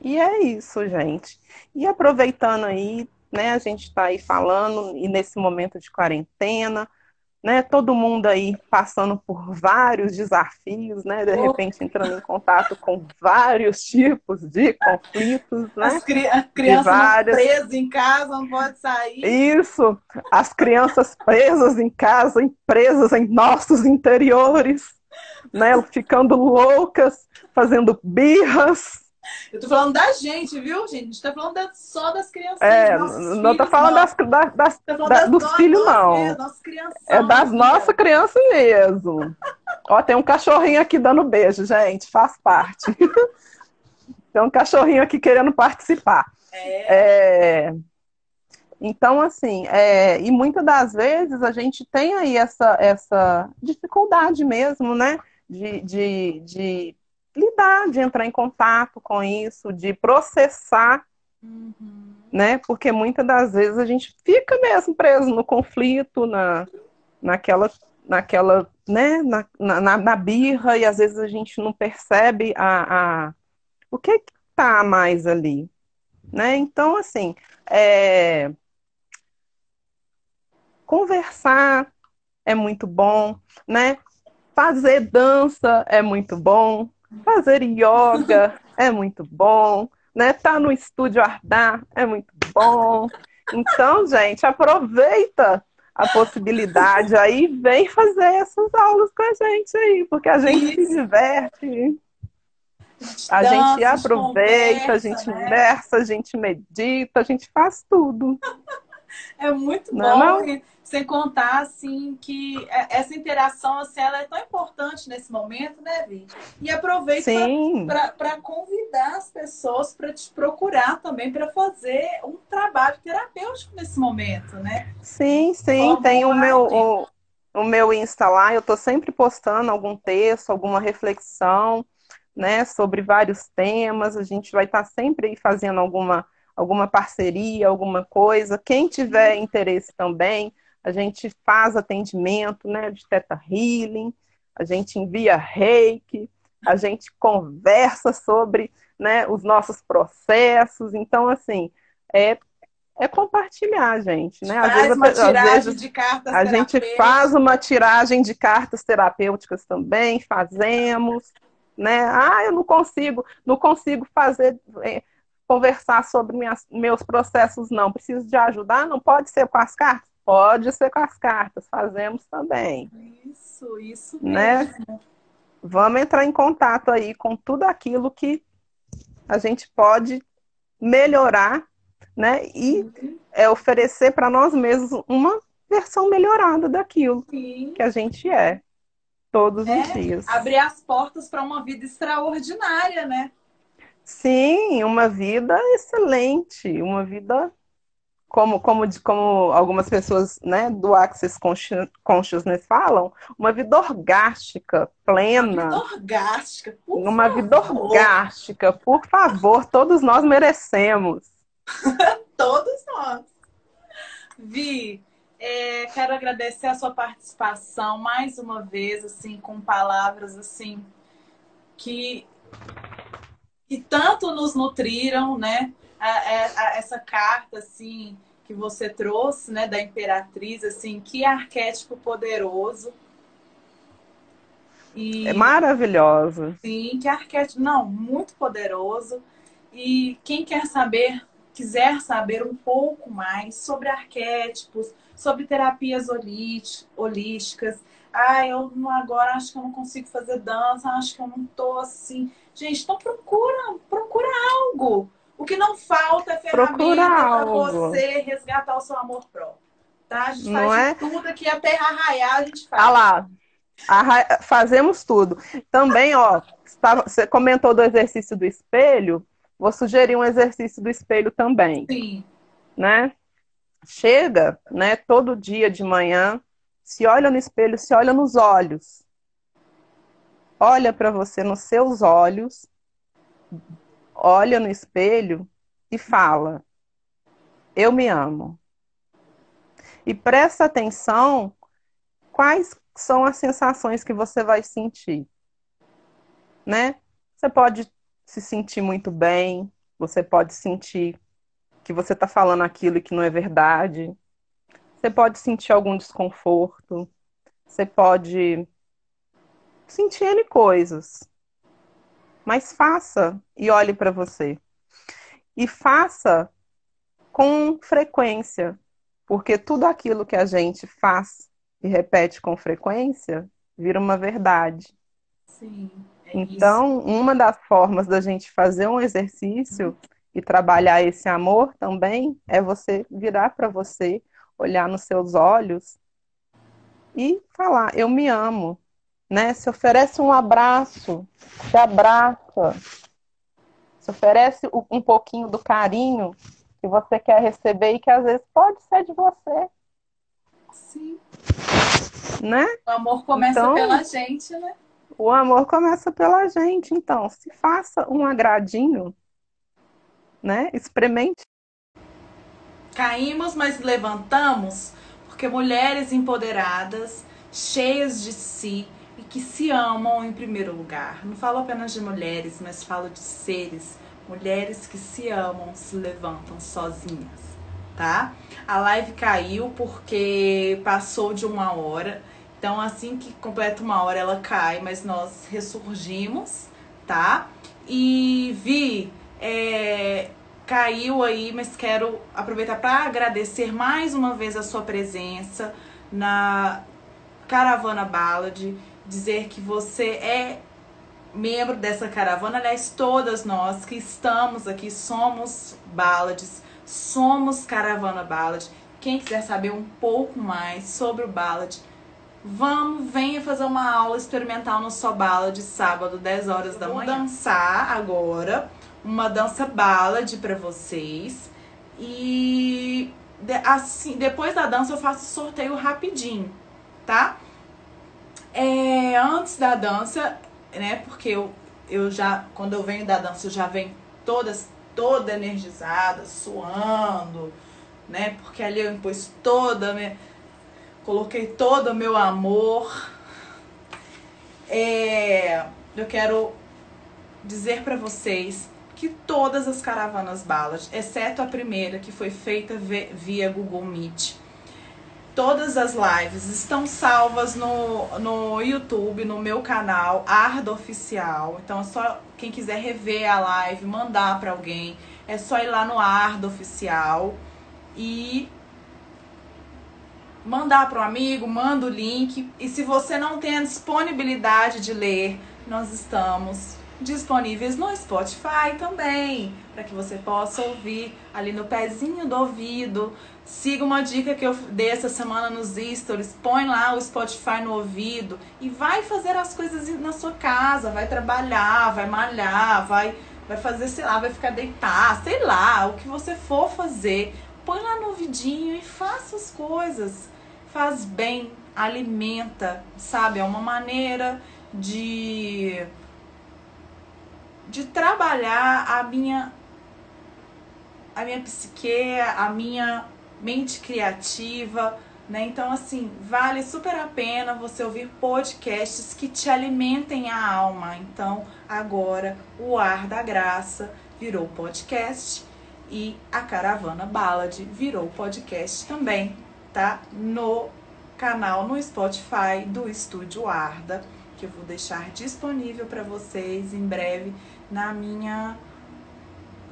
e é isso, gente. E aproveitando aí, né, a gente está aí falando, e nesse momento de quarentena, né? Todo mundo aí passando por vários desafios, né? De repente entrando em contato com vários tipos de conflitos, né? As, cri crianças várias... presas em casa, não pode sair. Isso, as crianças presas em casa, presas em nossos interiores, né? Ficando loucas, fazendo birras, eu tô falando da gente, viu, gente? A gente tá falando da, só das crianças. É, não tô falando das, das, das, tá falando das dos filhos, não. É, é das nossas crianças mesmo. Ó, tem um cachorrinho aqui dando beijo, gente. Faz parte. tem um cachorrinho aqui querendo participar. É. é... Então, assim, é... e muitas das vezes a gente tem aí essa, essa dificuldade mesmo, né? De, de, de lidar, de entrar em contato com isso, de processar, uhum. né? Porque muitas das vezes a gente fica mesmo preso no conflito, na, naquela, naquela, né? Na, na, na birra e às vezes a gente não percebe a, a o que que tá mais ali, né? Então, assim, é... conversar é muito bom, né? Fazer dança é muito bom, Fazer yoga é muito bom, né? Tá no estúdio Ardar é muito bom. Então, gente, aproveita a possibilidade aí, vem fazer essas aulas com a gente aí, porque a gente Isso. se diverte. A Dança, gente aproveita, conversa, a gente né? conversa, a gente medita, a gente faz tudo. É muito não bom. Não? Sem contar, assim, que é, essa interação, assim, ela é tão importante nesse momento, né, Vi? E aproveito para convidar as pessoas para te procurar também para fazer um trabalho terapêutico nesse momento, né? Sim, sim. Como Tem o meu, o, o meu Insta lá, eu estou sempre postando algum texto, alguma reflexão, né, sobre vários temas. A gente vai estar tá sempre fazendo alguma alguma parceria, alguma coisa. Quem tiver interesse também, a gente faz atendimento né, de Teta Healing, a gente envia reiki, a gente conversa sobre né, os nossos processos. Então, assim, é, é compartilhar, gente. Né? Às vezes, uma tiragem vezes, de cartas A gente faz uma tiragem de cartas terapêuticas também, fazemos. Né? Ah, eu não consigo, não consigo fazer é, conversar sobre minhas, meus processos, não. Preciso de ajudar? Não pode ser com as cartas? Pode ser com as cartas, fazemos também. Isso, isso né? mesmo. Né? Vamos entrar em contato aí com tudo aquilo que a gente pode melhorar, né? E uhum. é, oferecer para nós mesmos uma versão melhorada daquilo Sim. que a gente é todos é, os dias. Abrir as portas para uma vida extraordinária, né? Sim, uma vida excelente, uma vida como, como, como algumas pessoas né, do Access Consciousness falam, uma vida orgástica, plena. Uma vida orgástica, por Uma favor. vida orgástica, por favor, todos nós merecemos. todos nós. Vi, é, quero agradecer a sua participação mais uma vez, assim, com palavras assim que, que tanto nos nutriram, né? A, a, a essa carta assim que você trouxe, né, da imperatriz, assim, que arquétipo poderoso. E, é maravilhosa. Sim, que arquétipo. Não, muito poderoso. E quem quer saber, quiser saber um pouco mais sobre arquétipos, sobre terapias holísticas, ah, eu agora acho que eu não consigo fazer dança, acho que eu não tô assim. Gente, então procura, procura algo. O que não falta é ferramenta para você resgatar o seu amor próprio. Tá? A gente não faz é? tudo aqui até arraiar, a gente faz. Ah lá. Arra... Fazemos tudo. Também, ó, você comentou do exercício do espelho. Vou sugerir um exercício do espelho também. Sim. Né? Chega, né, todo dia de manhã, se olha no espelho, se olha nos olhos. Olha para você nos seus olhos, olha no espelho e fala: Eu me amo. E presta atenção quais são as sensações que você vai sentir. Né? Você pode se sentir muito bem, você pode sentir que você está falando aquilo e que não é verdade. Você pode sentir algum desconforto, você pode sentir coisas. Mas faça e olhe para você. E faça com frequência, porque tudo aquilo que a gente faz e repete com frequência vira uma verdade. Sim. É então, isso. uma das formas da gente fazer um exercício e trabalhar esse amor também é você virar para você, olhar nos seus olhos e falar: Eu me amo. Né? Se oferece um abraço, se abraça, se oferece um pouquinho do carinho que você quer receber e que às vezes pode ser de você. Sim. Né? O amor começa então, pela gente, né? O amor começa pela gente. Então, se faça um agradinho, né? Experimente. Caímos, mas levantamos, porque mulheres empoderadas, cheias de si que se amam em primeiro lugar. Não falo apenas de mulheres, mas falo de seres. Mulheres que se amam, se levantam sozinhas tá? A live caiu porque passou de uma hora. Então, assim que completa uma hora, ela cai, mas nós ressurgimos, tá? E vi, é, caiu aí, mas quero aproveitar para agradecer mais uma vez a sua presença na Caravana Ballad, dizer que você é membro dessa caravana, aliás, todas nós que estamos aqui somos Ballads Somos Caravana Ballad. Quem quiser saber um pouco mais sobre o Ballad, vamos, venha fazer uma aula experimental no Só Ballad sábado, 10 horas da manhã. Vou dançar agora uma dança ballad para vocês. E assim, depois da dança eu faço sorteio rapidinho, tá? É, antes da dança, né? Porque eu, eu já, quando eu venho da dança, eu já venho todas toda energizada, suando, né? Porque ali eu impus toda, coloquei todo o meu amor. É... eu quero dizer para vocês que todas as caravanas balas, exceto a primeira que foi feita via Google Meet, todas as lives estão salvas no, no YouTube, no meu canal Arda Oficial. Então é só quem quiser rever a live, mandar para alguém, é só ir lá no Arda Oficial e mandar para um amigo, manda o link. E se você não tem a disponibilidade de ler, nós estamos disponíveis no Spotify também, para que você possa ouvir ali no pezinho do ouvido. Siga uma dica que eu dei essa semana nos stories, põe lá o Spotify no ouvido e vai fazer as coisas na sua casa, vai trabalhar, vai malhar, vai vai fazer, sei lá, vai ficar deitar, sei lá, o que você for fazer, põe lá no ouvidinho e faça as coisas. Faz bem, alimenta, sabe? É uma maneira de de trabalhar a minha a minha psique, a minha mente criativa, né? Então assim, vale super a pena você ouvir podcasts que te alimentem a alma. Então, agora o Ar da Graça virou podcast e a Caravana Ballad virou podcast também, tá? No canal no Spotify do Estúdio Arda que eu vou deixar disponível para vocês em breve na minha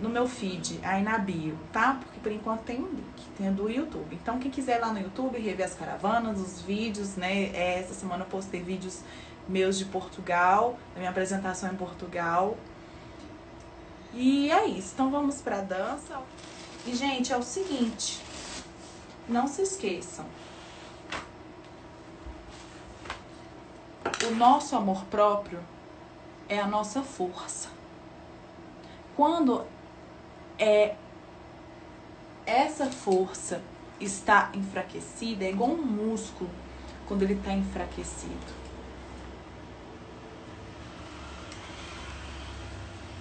no meu feed, aí na bio, tá? Porque por enquanto tem um link, tem do YouTube. Então quem quiser lá no YouTube rever as caravanas, os vídeos, né? É, essa semana eu postei vídeos meus de Portugal, da minha apresentação em Portugal. E é isso. Então vamos pra dança. E gente, é o seguinte, não se esqueçam. O nosso amor próprio é a nossa força. Quando é essa força está enfraquecida, é igual um músculo quando ele está enfraquecido.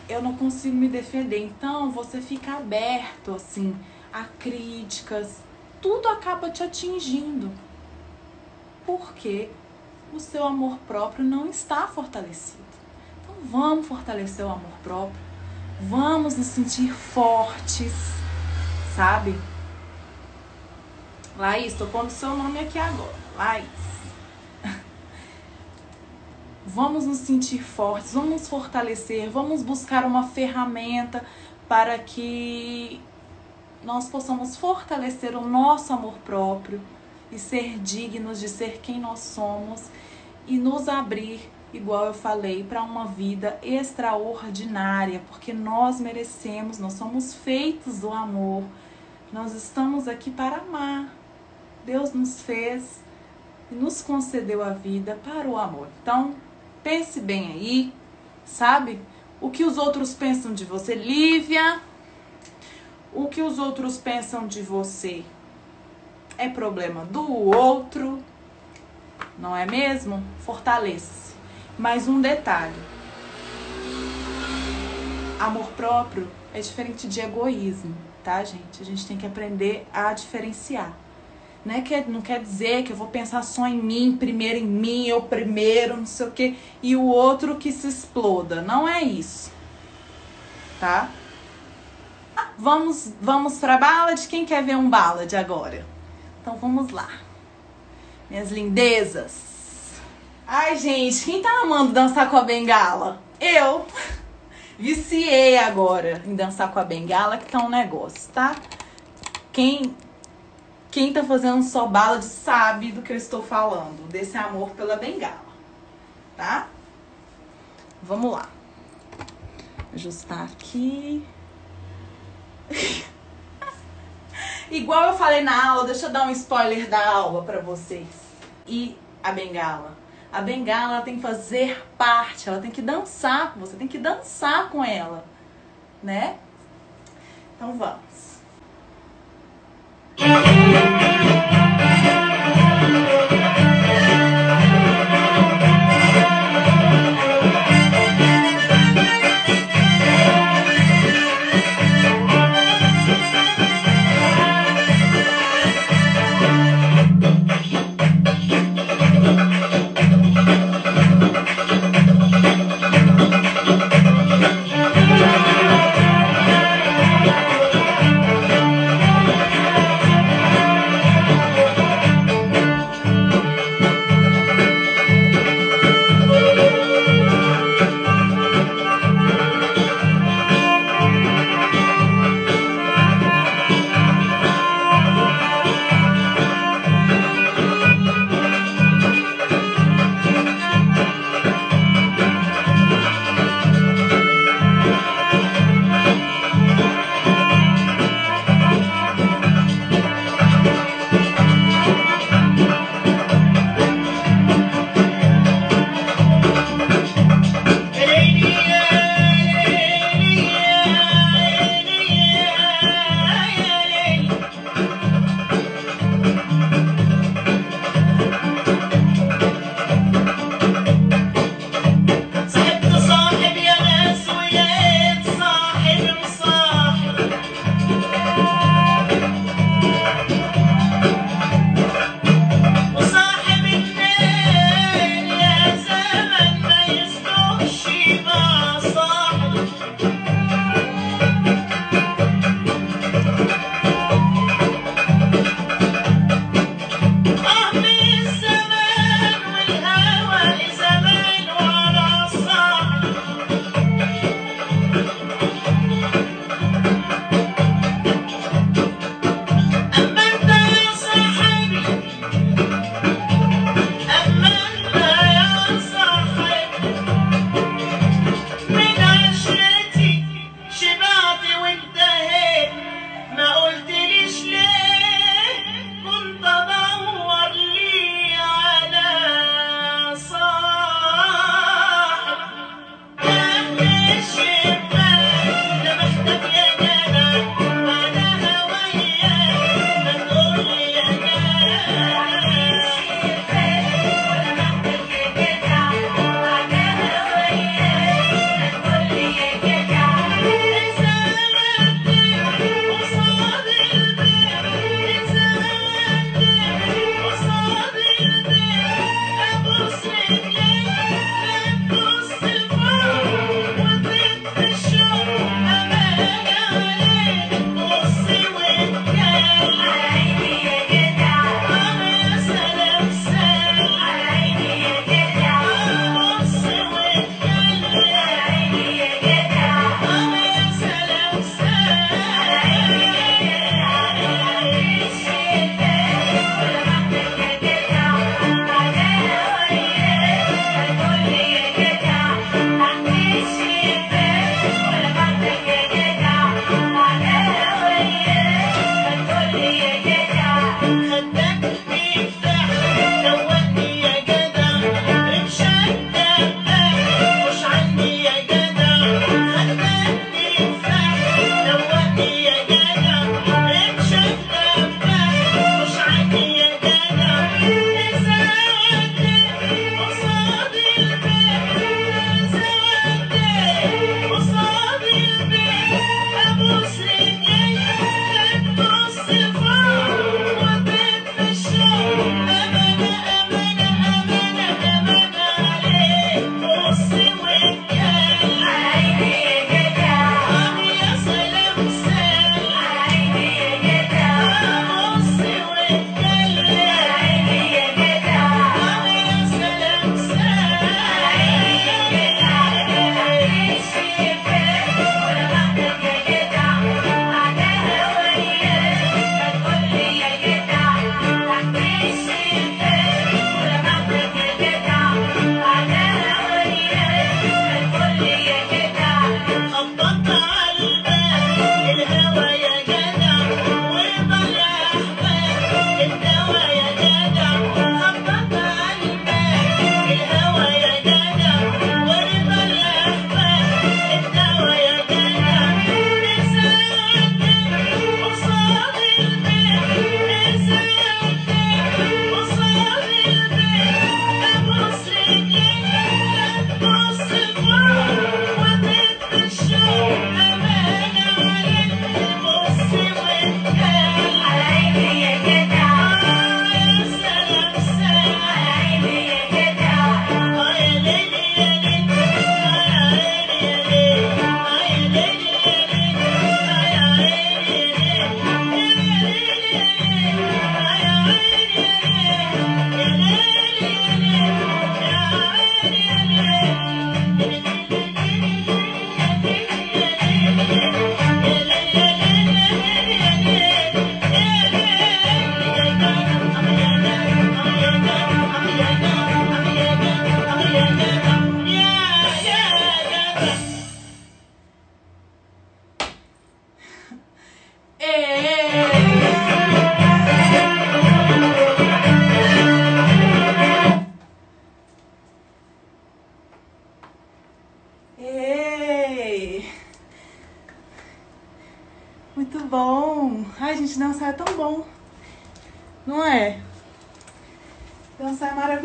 Eu não consigo me defender, então você fica aberto assim a críticas, tudo acaba te atingindo. Porque o seu amor próprio não está fortalecido. Então vamos fortalecer o amor próprio Vamos nos sentir fortes, sabe? Laís, tô pondo seu nome aqui agora. Laís. Vamos nos sentir fortes, vamos nos fortalecer, vamos buscar uma ferramenta para que nós possamos fortalecer o nosso amor próprio e ser dignos de ser quem nós somos e nos abrir igual eu falei, para uma vida extraordinária, porque nós merecemos, nós somos feitos do amor. Nós estamos aqui para amar. Deus nos fez e nos concedeu a vida para o amor. Então, pense bem aí, sabe? O que os outros pensam de você, Lívia? O que os outros pensam de você é problema do outro, não é mesmo? Fortaleça. Mais um detalhe: amor próprio é diferente de egoísmo, tá, gente? A gente tem que aprender a diferenciar. Não, é que, não quer dizer que eu vou pensar só em mim, primeiro em mim, eu primeiro, não sei o quê, e o outro que se exploda. Não é isso, tá? Vamos, vamos pra ballad? Quem quer ver um ballad agora? Então vamos lá. Minhas lindezas. Ai, gente, quem tá amando dançar com a bengala? Eu. Viciei agora em dançar com a bengala, que tá um negócio, tá? Quem quem tá fazendo só bala sabe do que eu estou falando, desse amor pela bengala, tá? Vamos lá. Ajustar aqui. Igual eu falei na aula, deixa eu dar um spoiler da aula para vocês. E a bengala a bengala tem que fazer parte, ela tem que dançar com você, tem que dançar com ela, né? Então vamos.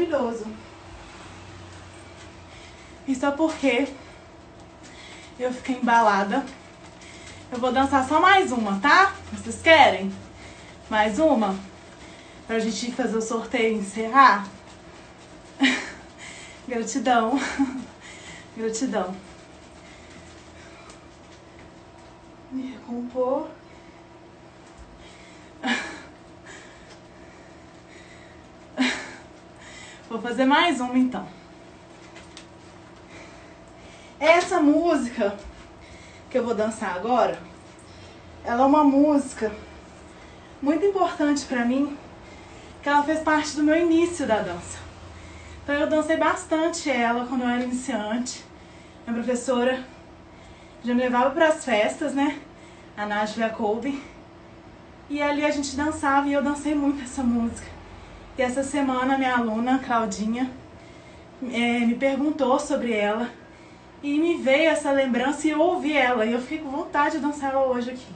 Maravilhoso. E só porque eu fiquei embalada, eu vou dançar só mais uma, tá? Vocês querem? Mais uma? Pra gente fazer o sorteio e encerrar? Gratidão. Gratidão. Me recompor. Vou fazer mais uma então. Essa música que eu vou dançar agora, ela é uma música muito importante para mim, que ela fez parte do meu início da dança. Então eu dancei bastante ela quando eu era iniciante. Minha professora já me levava para as festas, né? A Nádia Kobe. E ali a gente dançava e eu dancei muito essa música. E essa semana minha aluna, Claudinha, é, me perguntou sobre ela e me veio essa lembrança e eu ouvi ela. E eu fiquei com vontade de dançar ela hoje aqui.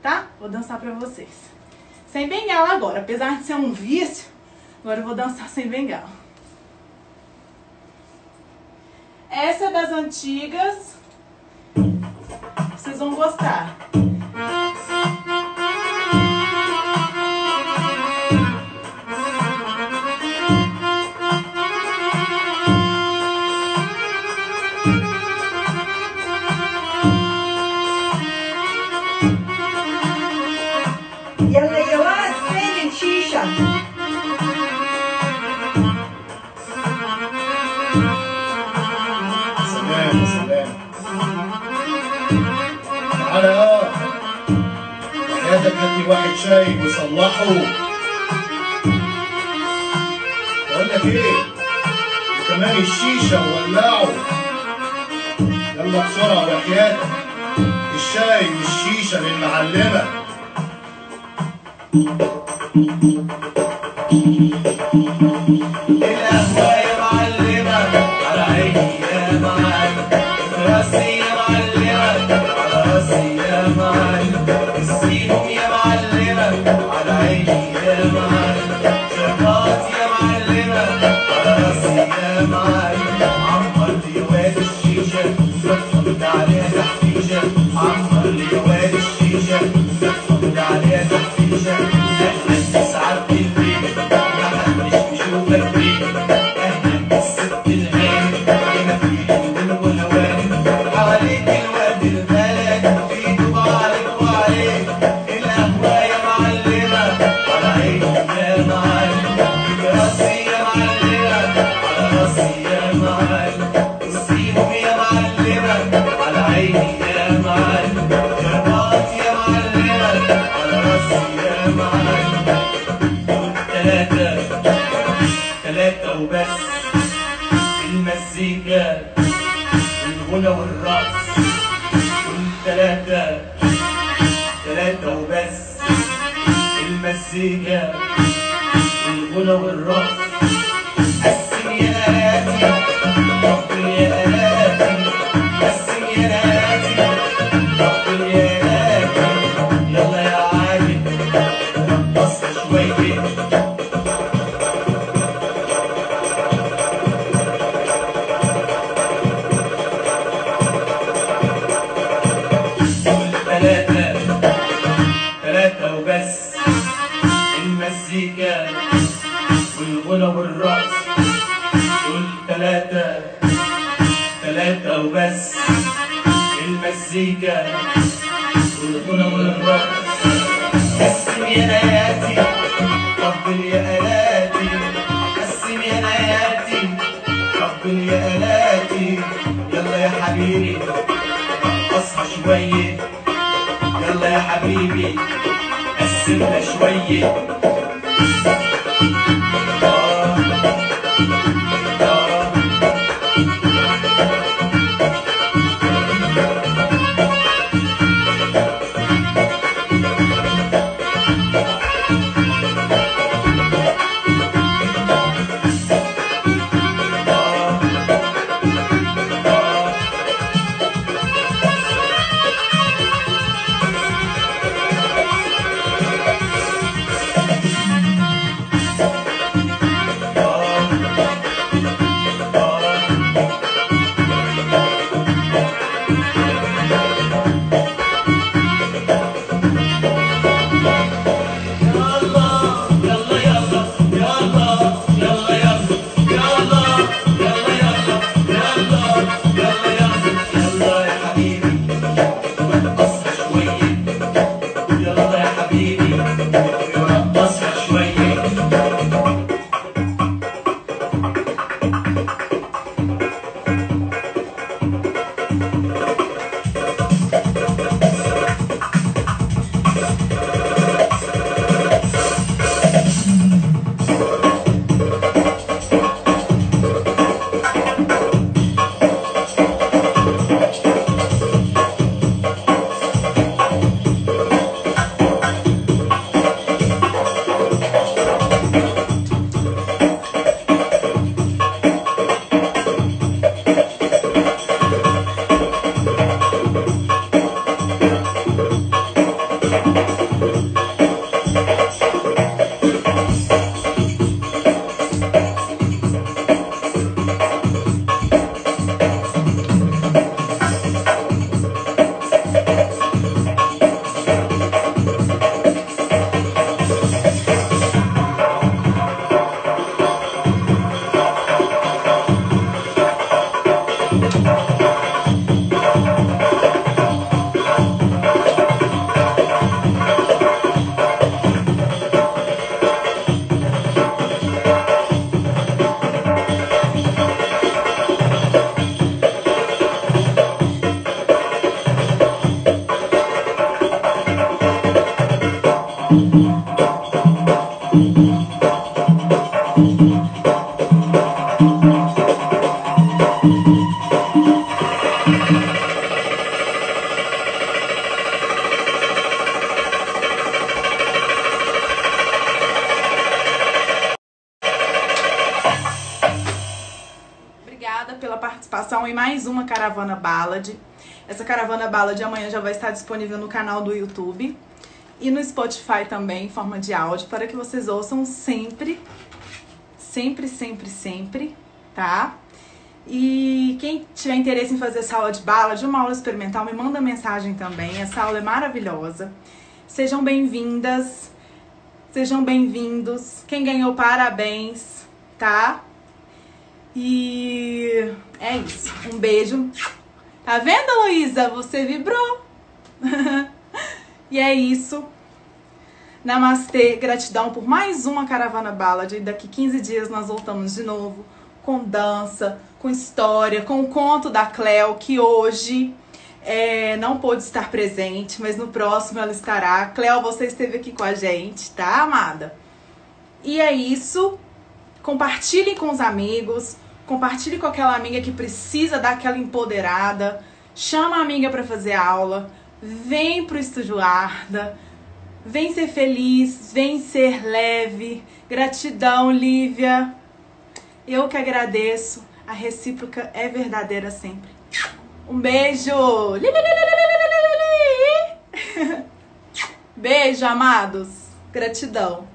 Tá? Vou dançar pra vocês. Sem bengala agora. Apesar de ser um vício, agora eu vou dançar sem bengala. Essa é das antigas. Vocês vão gostar. آه حياتك هات لي واحد شاي وصلحه. بقول لك إيه وكمان الشيشة وولعه يلا بسرعة وحياتك الشاي والشيشه للمعلمه القهوة يا نياتي طبل يا آلاتي قسم يا نياتي طبل يا آلاتي. يلا يا حبيبي اصحى شوية. يلا يا حبيبي قسمنا شوية. Ballad amanhã já vai estar disponível no canal do YouTube e no Spotify também, em forma de áudio, para que vocês ouçam sempre, sempre, sempre, sempre, tá? E quem tiver interesse em fazer essa aula de bala, de uma aula experimental, me manda mensagem também. Essa aula é maravilhosa. Sejam bem-vindas, sejam bem-vindos. Quem ganhou, parabéns, tá? E é isso. Um beijo. Tá vendo, Luísa? Você vibrou. e é isso. Namastê, gratidão por mais uma Caravana Ballad. Daqui 15 dias nós voltamos de novo com dança, com história, com o conto da Cleo, que hoje é, não pôde estar presente, mas no próximo ela estará. Cleo, você esteve aqui com a gente, tá, amada? E é isso. Compartilhe com os amigos, compartilhe com aquela amiga que precisa dar aquela empoderada. Chama a amiga para fazer aula. Vem pro Estúdio Arda. Vem ser feliz, vem ser leve. Gratidão, Lívia. Eu que agradeço. A recíproca é verdadeira sempre. Um beijo! Beijo, amados. Gratidão.